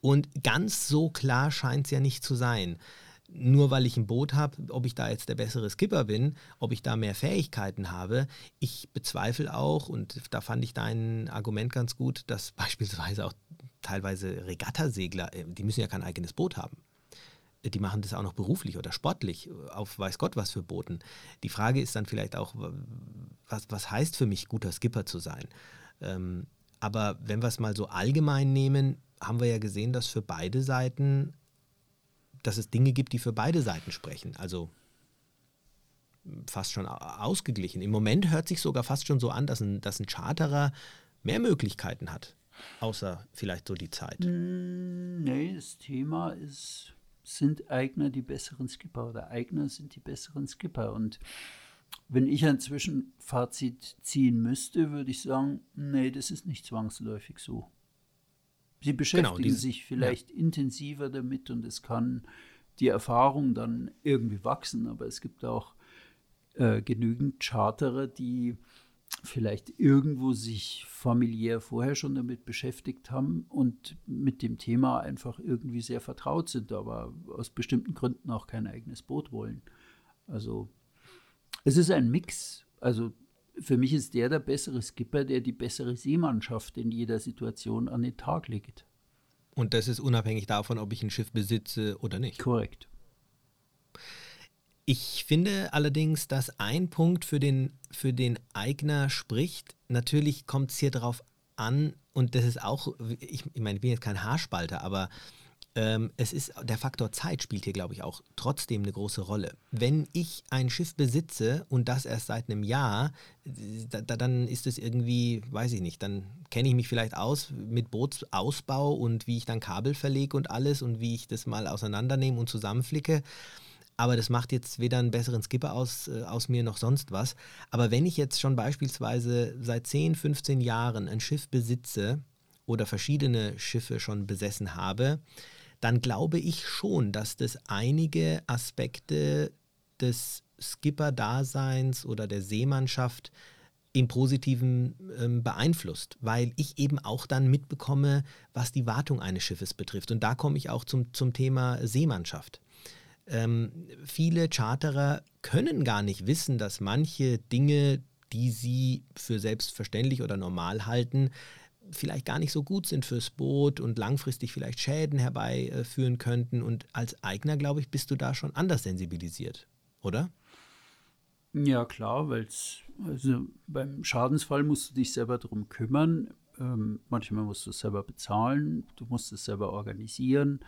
Und ganz so klar scheint es ja nicht zu sein. Nur weil ich ein Boot habe, ob ich da jetzt der bessere Skipper bin, ob ich da mehr Fähigkeiten habe. Ich bezweifle auch, und da fand ich dein Argument ganz gut, dass beispielsweise auch teilweise Regattasegler, äh, die müssen ja kein eigenes Boot haben die machen das auch noch beruflich oder sportlich, auf weiß Gott was für Booten. Die Frage ist dann vielleicht auch, was, was heißt für mich, guter Skipper zu sein? Ähm, aber wenn wir es mal so allgemein nehmen, haben wir ja gesehen, dass für beide Seiten, dass es Dinge gibt, die für beide Seiten sprechen. Also fast schon ausgeglichen. Im Moment hört sich sogar fast schon so an, dass ein, dass ein Charterer mehr Möglichkeiten hat, außer vielleicht so die Zeit. Hm, nee, das Thema ist sind Eigner die besseren Skipper oder Eigner sind die besseren Skipper. Und wenn ich ein Zwischenfazit ziehen müsste, würde ich sagen, nee, das ist nicht zwangsläufig so. Sie genau, beschäftigen genau, diese, sich vielleicht ja. intensiver damit und es kann die Erfahrung dann irgendwie wachsen, aber es gibt auch äh, genügend Charterer, die vielleicht irgendwo sich familiär vorher schon damit beschäftigt haben und mit dem Thema einfach irgendwie sehr vertraut sind, aber aus bestimmten Gründen auch kein eigenes Boot wollen. Also es ist ein Mix. Also für mich ist der der bessere Skipper, der die bessere Seemannschaft in jeder Situation an den Tag legt. Und das ist unabhängig davon, ob ich ein Schiff besitze oder nicht. Korrekt. Ich finde allerdings, dass ein Punkt für den, für den Eigner spricht. Natürlich kommt es hier darauf an, und das ist auch, ich, ich meine, ich bin jetzt kein Haarspalter, aber ähm, es ist, der Faktor Zeit spielt hier, glaube ich, auch trotzdem eine große Rolle. Wenn ich ein Schiff besitze und das erst seit einem Jahr, da, dann ist es irgendwie, weiß ich nicht, dann kenne ich mich vielleicht aus mit Bootsausbau und wie ich dann Kabel verlege und alles und wie ich das mal auseinandernehme und zusammenflicke. Aber das macht jetzt weder einen besseren Skipper aus, äh, aus mir noch sonst was. Aber wenn ich jetzt schon beispielsweise seit 10, 15 Jahren ein Schiff besitze oder verschiedene Schiffe schon besessen habe, dann glaube ich schon, dass das einige Aspekte des Skipper-Daseins oder der Seemannschaft im Positiven ähm, beeinflusst, weil ich eben auch dann mitbekomme, was die Wartung eines Schiffes betrifft. Und da komme ich auch zum, zum Thema Seemannschaft. Ähm, viele Charterer können gar nicht wissen, dass manche Dinge, die sie für selbstverständlich oder normal halten, vielleicht gar nicht so gut sind fürs Boot und langfristig vielleicht Schäden herbeiführen könnten. Und als Eigner, glaube ich, bist du da schon anders sensibilisiert, oder? Ja, klar, weil also beim Schadensfall musst du dich selber darum kümmern. Ähm, manchmal musst du es selber bezahlen, du musst es selber organisieren.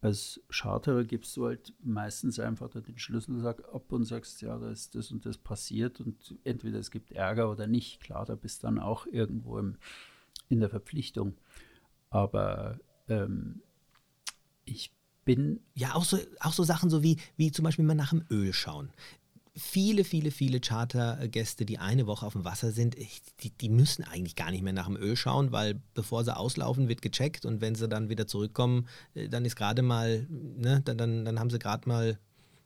Als Charterer gibst du halt meistens einfach den Schlüsselsack ab und sagst, ja, da ist das und das passiert und entweder es gibt Ärger oder nicht. Klar, da bist du dann auch irgendwo im, in der Verpflichtung. Aber ähm, ich bin. Ja, auch so, auch so Sachen so wie, wie zum Beispiel mal nach dem Öl schauen viele, viele, viele Chartergäste, die eine Woche auf dem Wasser sind, die, die, müssen eigentlich gar nicht mehr nach dem Öl schauen, weil bevor sie auslaufen, wird gecheckt und wenn sie dann wieder zurückkommen, äh, dann ist gerade mal, ne, dann, dann, dann haben sie gerade mal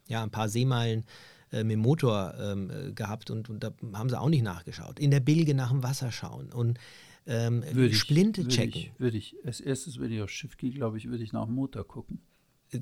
ja, ein paar Seemeilen äh, mit dem Motor ähm, äh, gehabt und, und da haben sie auch nicht nachgeschaut. In der Bilge nach dem Wasser schauen und ähm, Splinte checken. Ich, würde ich, als erstes würde ich aufs Schiff gehen, glaube ich, würde ich nach dem Motor gucken.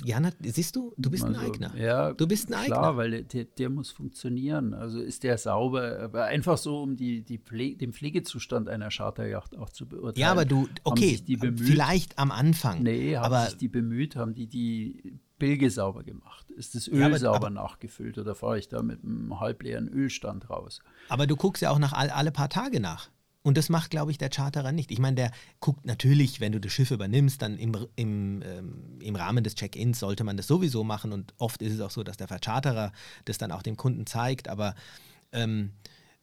Jana, siehst du, du bist also, ein Eigner. Ja, du bist ein Eigner. Klar, weil der, der muss funktionieren. Also ist der sauber, aber einfach so, um die, die Pflege, den Pflegezustand einer Charterjacht auch zu beurteilen. Ja, aber du, okay, vielleicht am Anfang. Nee, haben aber, sich die bemüht, haben die die Bilge sauber gemacht? Ist das Öl ja, aber, sauber aber, nachgefüllt oder fahre ich da mit einem halbleeren Ölstand raus? Aber du guckst ja auch nach all, alle paar Tage nach. Und das macht, glaube ich, der Charterer nicht. Ich meine, der guckt natürlich, wenn du das Schiff übernimmst, dann im, im, ähm, im Rahmen des Check-ins sollte man das sowieso machen. Und oft ist es auch so, dass der Vercharterer das dann auch dem Kunden zeigt. Aber ähm,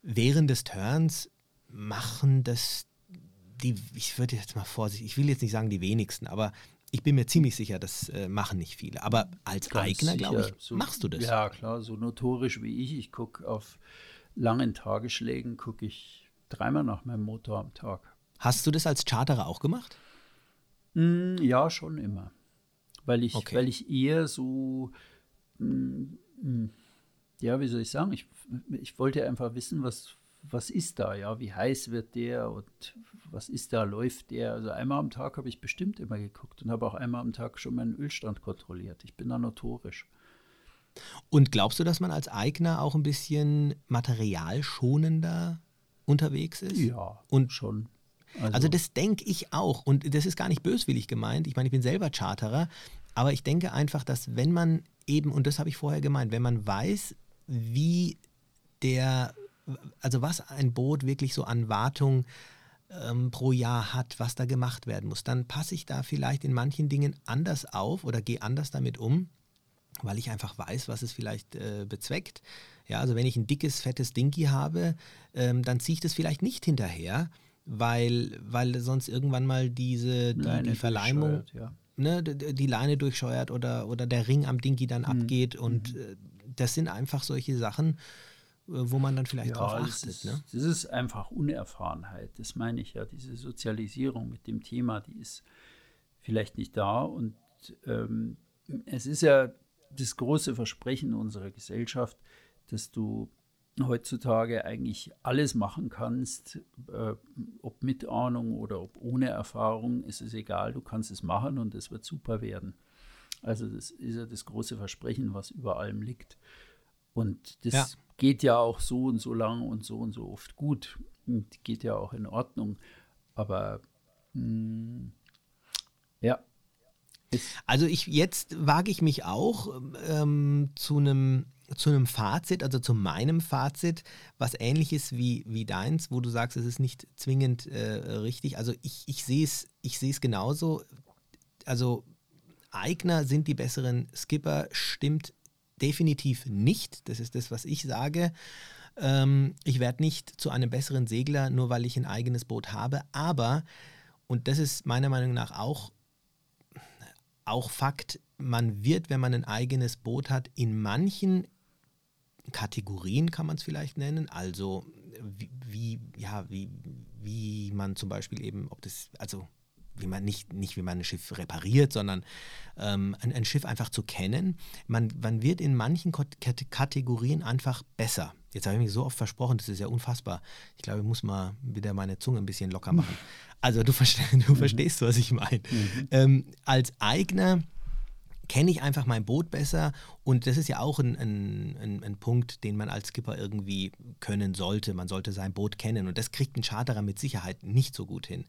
während des Turns machen das die, ich würde jetzt mal vorsichtig, ich will jetzt nicht sagen die wenigsten, aber ich bin mir ziemlich sicher, das äh, machen nicht viele. Aber als Ganz Eigner, glaube ich, so, machst du das. Ja, klar, so notorisch wie ich. Ich gucke auf langen Tagesschlägen, gucke ich dreimal nach meinem Motor am Tag. Hast du das als Charterer auch gemacht? Mm, ja, schon immer. Weil ich, okay. weil ich eher so, mm, mm, ja, wie soll ich sagen, ich, ich wollte einfach wissen, was, was ist da, ja, wie heiß wird der und was ist da, läuft der. Also einmal am Tag habe ich bestimmt immer geguckt und habe auch einmal am Tag schon meinen Ölstand kontrolliert. Ich bin da notorisch. Und glaubst du, dass man als Eigner auch ein bisschen materialschonender unterwegs ist. Ja, und schon. Also, also das denke ich auch. Und das ist gar nicht böswillig gemeint. Ich meine, ich bin selber Charterer. Aber ich denke einfach, dass wenn man eben, und das habe ich vorher gemeint, wenn man weiß, wie der, also was ein Boot wirklich so an Wartung ähm, pro Jahr hat, was da gemacht werden muss, dann passe ich da vielleicht in manchen Dingen anders auf oder gehe anders damit um, weil ich einfach weiß, was es vielleicht äh, bezweckt. Ja, also wenn ich ein dickes, fettes Dinky habe, ähm, dann ziehe ich das vielleicht nicht hinterher, weil, weil sonst irgendwann mal diese die, die Verleimung, ja. ne, die, die, Leine durchscheuert oder, oder der Ring am Dinky dann mhm. abgeht. Und mhm. äh, das sind einfach solche Sachen, äh, wo man dann vielleicht ja, drauf achtet. Das ist, ne? das ist einfach Unerfahrenheit. Das meine ich ja. Diese Sozialisierung mit dem Thema, die ist vielleicht nicht da. Und ähm, es ist ja das große Versprechen unserer Gesellschaft, dass du heutzutage eigentlich alles machen kannst, äh, ob mit Ahnung oder ob ohne Erfahrung, ist es egal, du kannst es machen und es wird super werden. Also das ist ja das große Versprechen, was über allem liegt. Und das ja. geht ja auch so und so lang und so und so oft gut. Und geht ja auch in Ordnung. Aber mh, hm, ja. Also ich jetzt wage ich mich auch ähm, zu einem zu einem Fazit, also zu meinem Fazit, was ähnlich ist wie, wie deins, wo du sagst, es ist nicht zwingend äh, richtig. Also ich, ich sehe es ich genauso. Also Eigner sind die besseren Skipper, stimmt definitiv nicht. Das ist das, was ich sage. Ähm, ich werde nicht zu einem besseren Segler, nur weil ich ein eigenes Boot habe. Aber, und das ist meiner Meinung nach auch, auch Fakt, man wird, wenn man ein eigenes Boot hat, in manchen Kategorien kann man es vielleicht nennen, also wie, wie, ja, wie, wie man zum Beispiel eben, ob das, also wie man nicht, nicht wie man ein Schiff repariert, sondern ähm, ein, ein, Schiff einfach zu kennen. Man, man wird in manchen Kategorien einfach besser. Jetzt habe ich mich so oft versprochen, das ist ja unfassbar. Ich glaube, ich muss mal wieder meine Zunge ein bisschen locker machen. Also du, versteh, du mhm. verstehst, was ich meine. Mhm. Ähm, als Eigner kenne ich einfach mein Boot besser und das ist ja auch ein, ein, ein, Punkt, den man als Skipper irgendwie können sollte. Man sollte sein Boot kennen und das kriegt ein Charterer mit Sicherheit nicht so gut hin.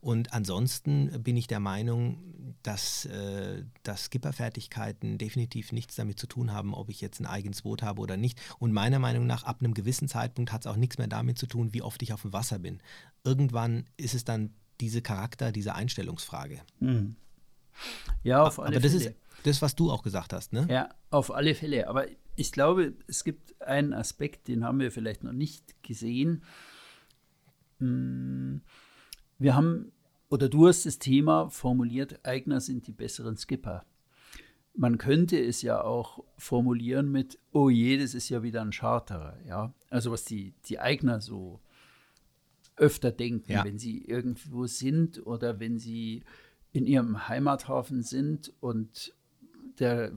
Und ansonsten bin ich der Meinung, dass, äh, dass Skipperfertigkeiten definitiv nichts damit zu tun haben, ob ich jetzt ein eigenes Boot habe oder nicht. Und meiner Meinung nach, ab einem gewissen Zeitpunkt hat es auch nichts mehr damit zu tun, wie oft ich auf dem Wasser bin. Irgendwann ist es dann diese Charakter, diese Einstellungsfrage. Mhm. Ja, auf alle Aber das Fälle. ist das, was du auch gesagt hast, ne? Ja, auf alle Fälle. Aber ich glaube, es gibt einen Aspekt, den haben wir vielleicht noch nicht gesehen. Hm, wir haben, oder du hast das Thema formuliert, Eigner sind die besseren Skipper. Man könnte es ja auch formulieren mit, oh je, das ist ja wieder ein Charterer. Ja? Also was die, die Eigner so öfter denken, ja. wenn sie irgendwo sind oder wenn sie in ihrem Heimathafen sind und der,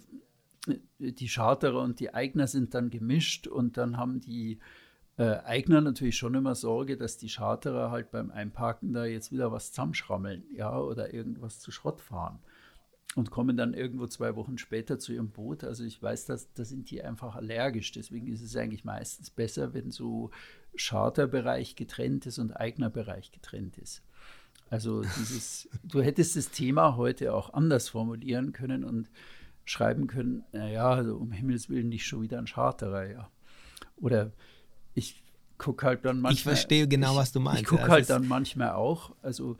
die Charterer und die Eigner sind dann gemischt und dann haben die äh, Eigner natürlich schon immer Sorge, dass die Charterer halt beim Einparken da jetzt wieder was zusammenschrammeln, ja, oder irgendwas zu Schrott fahren und kommen dann irgendwo zwei Wochen später zu ihrem Boot. Also ich weiß, dass da sind die einfach allergisch. Deswegen ist es eigentlich meistens besser, wenn so Charterbereich getrennt ist und Eignerbereich getrennt ist. Also dieses, du hättest das Thema heute auch anders formulieren können und schreiben können, naja, also um Himmels Willen nicht schon wieder ein Charterer, ja. Oder ich gucke halt dann manchmal. Ich verstehe genau, ich, was du meinst. Ich gucke halt dann manchmal auch, also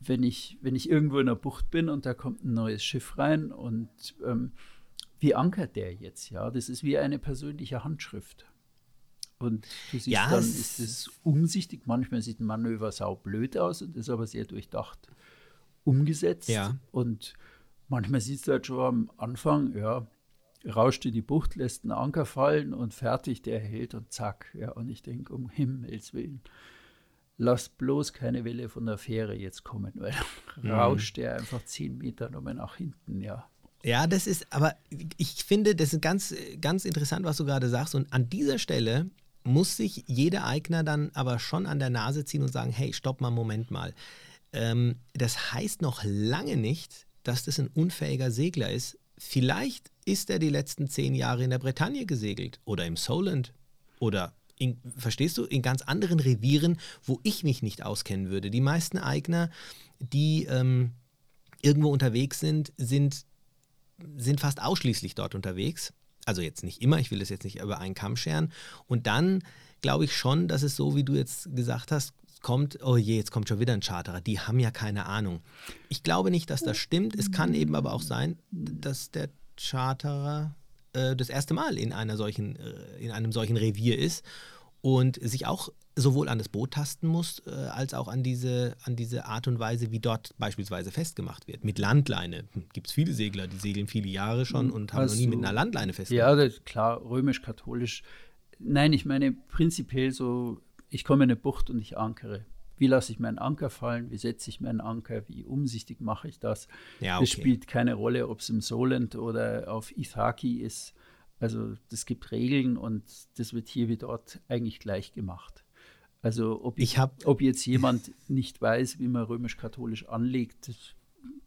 wenn ich, wenn ich irgendwo in der Bucht bin und da kommt ein neues Schiff rein und ähm, wie ankert der jetzt, ja? Das ist wie eine persönliche Handschrift. Und du siehst ja, dann, ist es umsichtig, manchmal sieht ein Manöver sau blöd aus und ist aber sehr durchdacht umgesetzt. Ja. Und manchmal siehst du halt schon am Anfang, ja, rauscht in die Bucht, lässt einen Anker fallen und fertig, der hält und zack. Ja, und ich denke, um Himmels Willen, lass bloß keine Welle von der Fähre jetzt kommen, weil dann mhm. rauscht der einfach zehn Meter nochmal nach hinten, ja. Ja, das ist, aber ich finde, das ist ganz, ganz interessant, was du gerade sagst. Und an dieser Stelle muss sich jeder Eigner dann aber schon an der Nase ziehen und sagen, hey, stopp mal, Moment mal. Ähm, das heißt noch lange nicht, dass das ein unfähiger Segler ist. Vielleicht ist er die letzten zehn Jahre in der Bretagne gesegelt oder im Solent oder in, verstehst du, in ganz anderen Revieren, wo ich mich nicht auskennen würde. Die meisten Eigner, die ähm, irgendwo unterwegs sind, sind, sind fast ausschließlich dort unterwegs. Also jetzt nicht immer, ich will das jetzt nicht über einen Kamm scheren. Und dann glaube ich schon, dass es so, wie du jetzt gesagt hast, kommt, oh je, jetzt kommt schon wieder ein Charterer, die haben ja keine Ahnung. Ich glaube nicht, dass das stimmt. Es kann eben aber auch sein, dass der Charterer äh, das erste Mal in, einer solchen, äh, in einem solchen Revier ist und sich auch sowohl an das Boot tasten muss, äh, als auch an diese, an diese Art und Weise, wie dort beispielsweise festgemacht wird. Mit Landleine hm, gibt es viele Segler, die segeln viele Jahre schon und haben also, noch nie mit einer Landleine festgemacht. Ja, klar, römisch-katholisch. Nein, ich meine prinzipiell so ich komme in eine Bucht und ich ankere. Wie lasse ich meinen Anker fallen? Wie setze ich meinen Anker? Wie umsichtig mache ich das? Ja, okay. Es spielt keine Rolle, ob es im Solent oder auf Ithaki ist. Also es gibt Regeln und das wird hier wie dort eigentlich gleich gemacht. Also ob, ich, hab, ob jetzt jemand nicht weiß, wie man römisch-katholisch anlegt,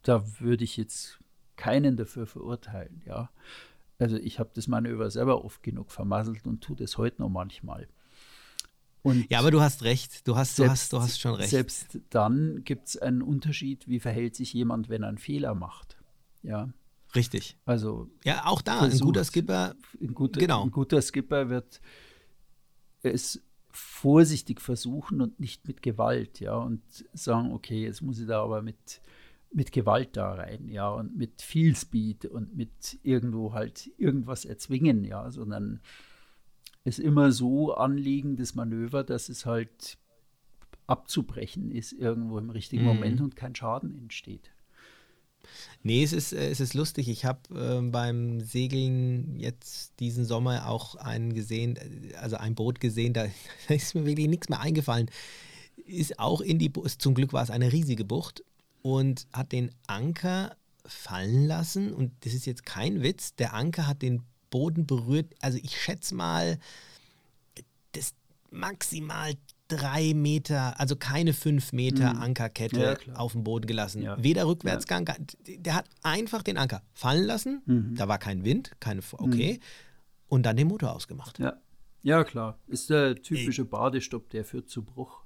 da würde ich jetzt keinen dafür verurteilen. Ja, also ich habe das Manöver selber oft genug vermasselt und tue das heute noch manchmal. Und ja, aber du hast recht. Du hast, selbst, du hast, du hast schon recht. Selbst dann gibt es einen Unterschied, wie verhält sich jemand, wenn er einen Fehler macht. Ja. Richtig. Also ja, auch da versucht, ein guter Skipper. Ein guter, genau. ein guter Skipper wird es vorsichtig versuchen und nicht mit Gewalt, ja, und sagen, okay, jetzt muss ich da aber mit mit Gewalt da rein, ja, und mit viel Speed und mit irgendwo halt irgendwas erzwingen, ja, sondern ist immer so anliegen, das Manöver, dass es halt abzubrechen ist irgendwo im richtigen mhm. Moment und kein Schaden entsteht. Nee, es ist, äh, es ist lustig. Ich habe äh, beim Segeln jetzt diesen Sommer auch einen gesehen, äh, also ein Boot gesehen, da, da ist mir wirklich nichts mehr eingefallen. Ist auch in die, zum Glück war es eine riesige Bucht und hat den Anker fallen lassen. Und das ist jetzt kein Witz. Der Anker hat den Boden berührt. Also ich schätze mal, das maximal drei Meter, also keine fünf Meter mhm. Ankerkette ja, auf dem Boden gelassen. Ja. Weder Rückwärtsgang, ja. der hat einfach den Anker fallen lassen. Mhm. Da war kein Wind, keine, okay. Mhm. Und dann den Motor ausgemacht. Ja, ja klar. Ist der typische Badestopp, der führt zu Bruch.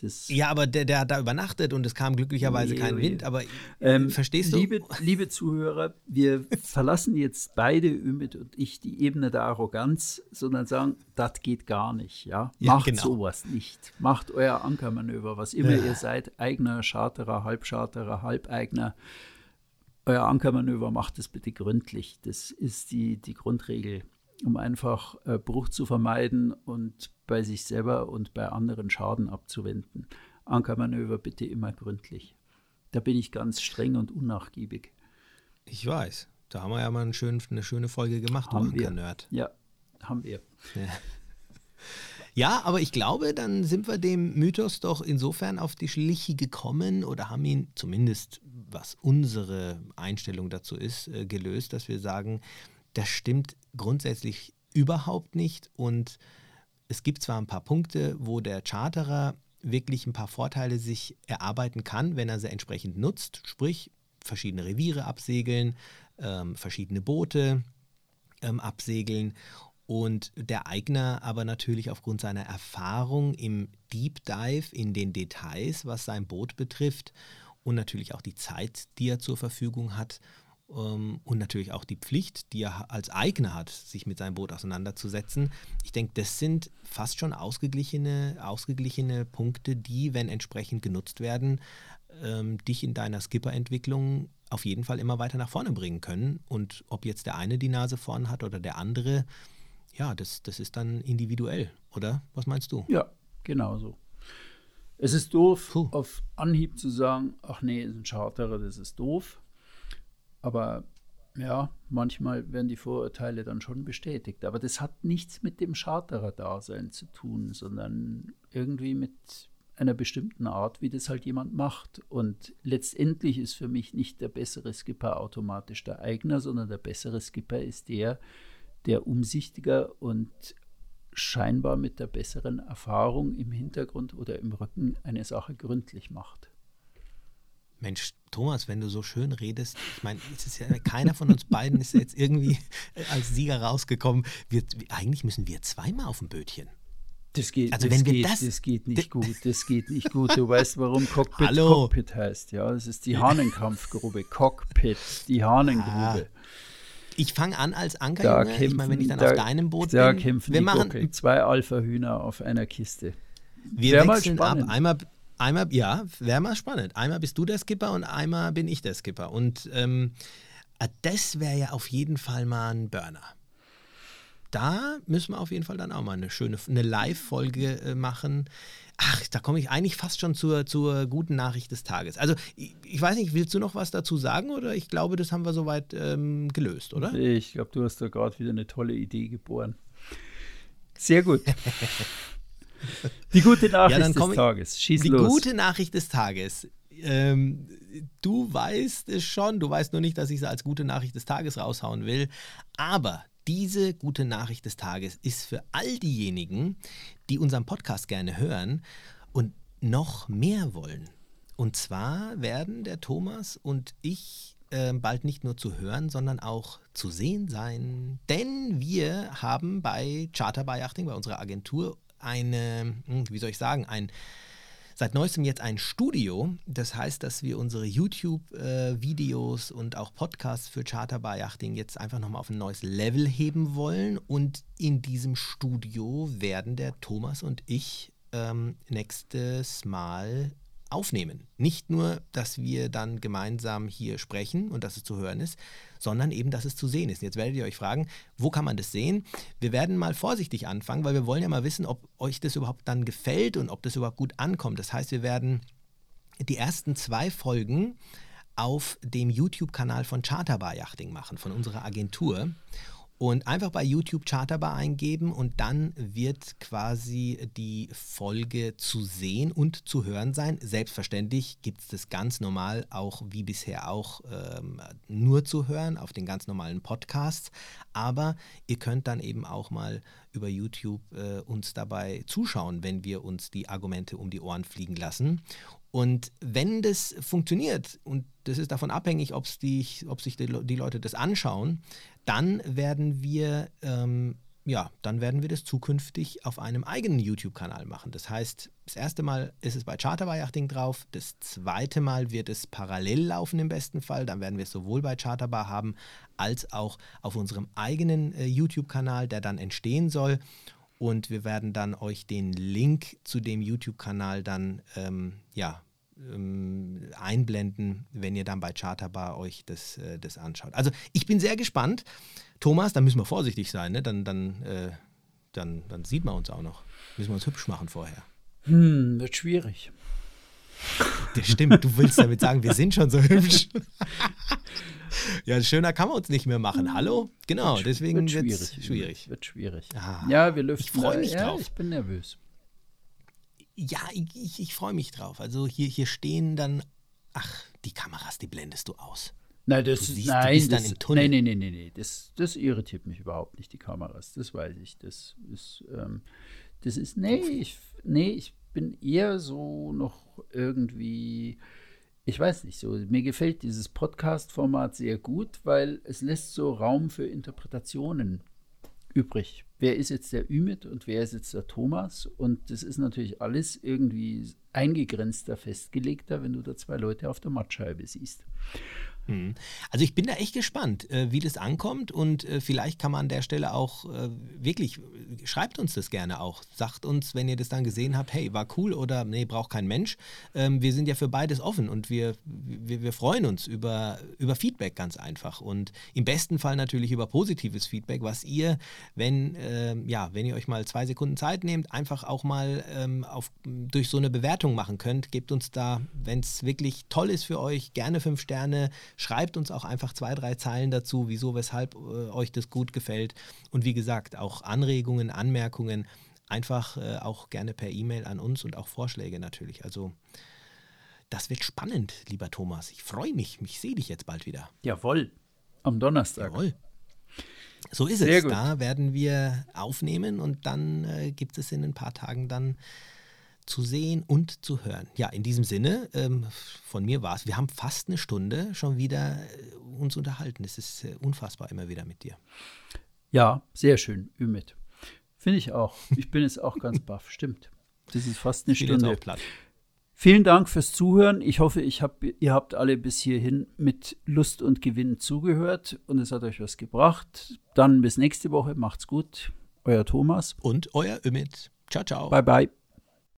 Das ja, aber der, der hat da übernachtet und es kam glücklicherweise nee, kein Wind. Aber ähm, verstehst du? Liebe, liebe Zuhörer, wir verlassen jetzt beide, Ümit und ich, die Ebene der Arroganz, sondern sagen, das geht gar nicht. Ja? ja Macht genau. sowas nicht. Macht euer Ankermanöver, was immer ja. ihr seid, eigener Charterer, Halbcharterer, Halbeigner. Euer Ankermanöver macht es bitte gründlich. Das ist die, die Grundregel um einfach äh, Bruch zu vermeiden und bei sich selber und bei anderen Schaden abzuwenden. Ankermanöver bitte immer gründlich. Da bin ich ganz streng und unnachgiebig. Ich weiß. Da haben wir ja mal eine schöne, eine schöne Folge gemacht, haben du Anker-Nerd. Ja, haben wir. Ja. ja, aber ich glaube, dann sind wir dem Mythos doch insofern auf die Schliche gekommen oder haben ihn zumindest, was unsere Einstellung dazu ist, äh, gelöst, dass wir sagen, das stimmt grundsätzlich überhaupt nicht und es gibt zwar ein paar Punkte, wo der Charterer wirklich ein paar Vorteile sich erarbeiten kann, wenn er sie entsprechend nutzt, sprich verschiedene Reviere absegeln, ähm, verschiedene Boote ähm, absegeln. Und der Eigner aber natürlich aufgrund seiner Erfahrung im Deep Dive in den Details, was sein Boot betrifft und natürlich auch die Zeit, die er zur Verfügung hat und natürlich auch die Pflicht, die er als Eigner hat, sich mit seinem Boot auseinanderzusetzen. Ich denke, das sind fast schon ausgeglichene, ausgeglichene Punkte, die, wenn entsprechend genutzt werden, ähm, dich in deiner Skipper-Entwicklung auf jeden Fall immer weiter nach vorne bringen können. Und ob jetzt der eine die Nase vorn hat oder der andere, ja, das, das ist dann individuell, oder? Was meinst du? Ja, genau so. Es ist doof, Puh. auf Anhieb zu sagen, ach nee, ist ein Charterer, das ist doof. Aber ja, manchmal werden die Vorurteile dann schon bestätigt. Aber das hat nichts mit dem Charterer-Dasein zu tun, sondern irgendwie mit einer bestimmten Art, wie das halt jemand macht. Und letztendlich ist für mich nicht der bessere Skipper automatisch der Eigner, sondern der bessere Skipper ist der, der umsichtiger und scheinbar mit der besseren Erfahrung im Hintergrund oder im Rücken eine Sache gründlich macht. Mensch, Thomas, wenn du so schön redest, ich meine, ja keiner von uns beiden ist jetzt irgendwie als Sieger rausgekommen. Wir, eigentlich müssen wir zweimal auf dem Bötchen. Das geht, also das, wenn wir das, das geht nicht gut, das geht nicht gut. Du weißt, warum Cockpit Hallo. Cockpit heißt, ja? Das ist die Hahnenkampfgrube, Cockpit, die Hahnengrube. Ah. Ich fange an als Ankerjunge, ich meine, wenn ich dann da, auf deinem Boot da bin. kämpfen wir machen Gockel, zwei Alpha-Hühner auf einer Kiste. Wir Wär wechseln ab, einmal Einmal, ja, wäre mal spannend. Einmal bist du der Skipper und einmal bin ich der Skipper. Und ähm, äh, das wäre ja auf jeden Fall mal ein Burner. Da müssen wir auf jeden Fall dann auch mal eine schöne eine Live-Folge äh, machen. Ach, da komme ich eigentlich fast schon zur, zur guten Nachricht des Tages. Also, ich, ich weiß nicht, willst du noch was dazu sagen oder ich glaube, das haben wir soweit ähm, gelöst, oder? Ich glaube, du hast da gerade wieder eine tolle Idee geboren. Sehr gut. Die gute Nachricht ja, des Tages. Schieß die los. gute Nachricht des Tages. Ähm, du weißt es schon, du weißt nur nicht, dass ich sie als gute Nachricht des Tages raushauen will. Aber diese gute Nachricht des Tages ist für all diejenigen, die unseren Podcast gerne hören und noch mehr wollen. Und zwar werden der Thomas und ich äh, bald nicht nur zu hören, sondern auch zu sehen sein. Denn wir haben bei Charter by Achting, bei unserer Agentur, eine, hm, wie soll ich sagen, ein seit neuestem jetzt ein Studio. Das heißt, dass wir unsere YouTube-Videos und auch Podcasts für Charter by Yachting jetzt einfach nochmal auf ein neues Level heben wollen. Und in diesem Studio werden der Thomas und ich ähm, nächstes Mal aufnehmen. Nicht nur, dass wir dann gemeinsam hier sprechen und dass es zu hören ist, sondern eben, dass es zu sehen ist. Jetzt werdet ihr euch fragen, wo kann man das sehen? Wir werden mal vorsichtig anfangen, weil wir wollen ja mal wissen, ob euch das überhaupt dann gefällt und ob das überhaupt gut ankommt. Das heißt, wir werden die ersten zwei Folgen auf dem YouTube-Kanal von Charterbar Yachting machen, von unserer Agentur und einfach bei YouTube Charterbar eingeben und dann wird quasi die Folge zu sehen und zu hören sein. Selbstverständlich gibt es das ganz normal auch wie bisher auch ähm, nur zu hören auf den ganz normalen Podcasts. Aber ihr könnt dann eben auch mal über YouTube äh, uns dabei zuschauen, wenn wir uns die Argumente um die Ohren fliegen lassen. Und wenn das funktioniert, und das ist davon abhängig, ob sich die, die Leute das anschauen, dann werden wir ähm, ja, dann werden wir das zukünftig auf einem eigenen YouTube-Kanal machen. Das heißt, das erste Mal ist es bei Charterbar-Yachting drauf, das zweite Mal wird es parallel laufen im besten Fall. Dann werden wir es sowohl bei Charterbar haben, als auch auf unserem eigenen äh, YouTube-Kanal, der dann entstehen soll. Und wir werden dann euch den Link zu dem YouTube-Kanal dann ähm, ja, ähm, einblenden, wenn ihr dann bei Charterbar euch das, äh, das anschaut. Also ich bin sehr gespannt. Thomas, da müssen wir vorsichtig sein, ne? dann, dann, äh, dann, dann sieht man uns auch noch. Müssen wir uns hübsch machen vorher. Hm, wird schwierig. Das stimmt, du willst damit sagen, wir sind schon so hübsch. ja, schöner kann man uns nicht mehr machen. Hallo? Genau, wird, deswegen wird es schwierig. Wird schwierig. Ah, ja, wir lüften. Ich freue mich ja, drauf. Ich bin nervös. Ja, ich, ich, ich freue mich drauf. Also hier, hier stehen dann, ach, die Kameras, die blendest du aus. Nein, das, siehst, nein, das, nein, nein, nein, nein, nein, das, das irritiert mich überhaupt nicht, die Kameras, das weiß ich. Das ist, ähm, das ist, nee ich, nee, ich bin eher so noch irgendwie, ich weiß nicht, so, mir gefällt dieses Podcast-Format sehr gut, weil es lässt so Raum für Interpretationen übrig. Wer ist jetzt der Ümit und wer ist jetzt der Thomas? Und das ist natürlich alles irgendwie eingegrenzter, festgelegter, wenn du da zwei Leute auf der Mattscheibe siehst. Hm. Also ich bin da echt gespannt, äh, wie das ankommt und äh, vielleicht kann man an der Stelle auch äh, wirklich, schreibt uns das gerne auch. Sagt uns, wenn ihr das dann gesehen habt, hey, war cool oder nee, braucht kein Mensch. Ähm, wir sind ja für beides offen und wir, wir, wir freuen uns über, über Feedback ganz einfach und im besten Fall natürlich über positives Feedback, was ihr, wenn, ähm, ja, wenn ihr euch mal zwei Sekunden Zeit nehmt, einfach auch mal ähm, auf, durch so eine Bewertung machen könnt. Gebt uns da, wenn es wirklich toll ist für euch, gerne fünf Sterne Schreibt uns auch einfach zwei, drei Zeilen dazu, wieso, weshalb äh, euch das gut gefällt. Und wie gesagt, auch Anregungen, Anmerkungen, einfach äh, auch gerne per E-Mail an uns und auch Vorschläge natürlich. Also das wird spannend, lieber Thomas. Ich freue mich. Ich sehe dich jetzt bald wieder. Jawohl. Am Donnerstag. Jawohl. So ist Sehr es. Gut. Da werden wir aufnehmen und dann äh, gibt es in ein paar Tagen dann zu sehen und zu hören. Ja, in diesem Sinne, ähm, von mir war es. Wir haben fast eine Stunde schon wieder äh, uns unterhalten. Es ist äh, unfassbar immer wieder mit dir. Ja, sehr schön, Ümit. Finde ich auch. Ich bin jetzt auch ganz baff. Stimmt. Das ist fast eine Stunde. Vielen Dank fürs Zuhören. Ich hoffe, ich hab, ihr habt alle bis hierhin mit Lust und Gewinn zugehört und es hat euch was gebracht. Dann bis nächste Woche. Macht's gut. Euer Thomas. Und euer Ümit. Ciao, ciao. Bye, bye.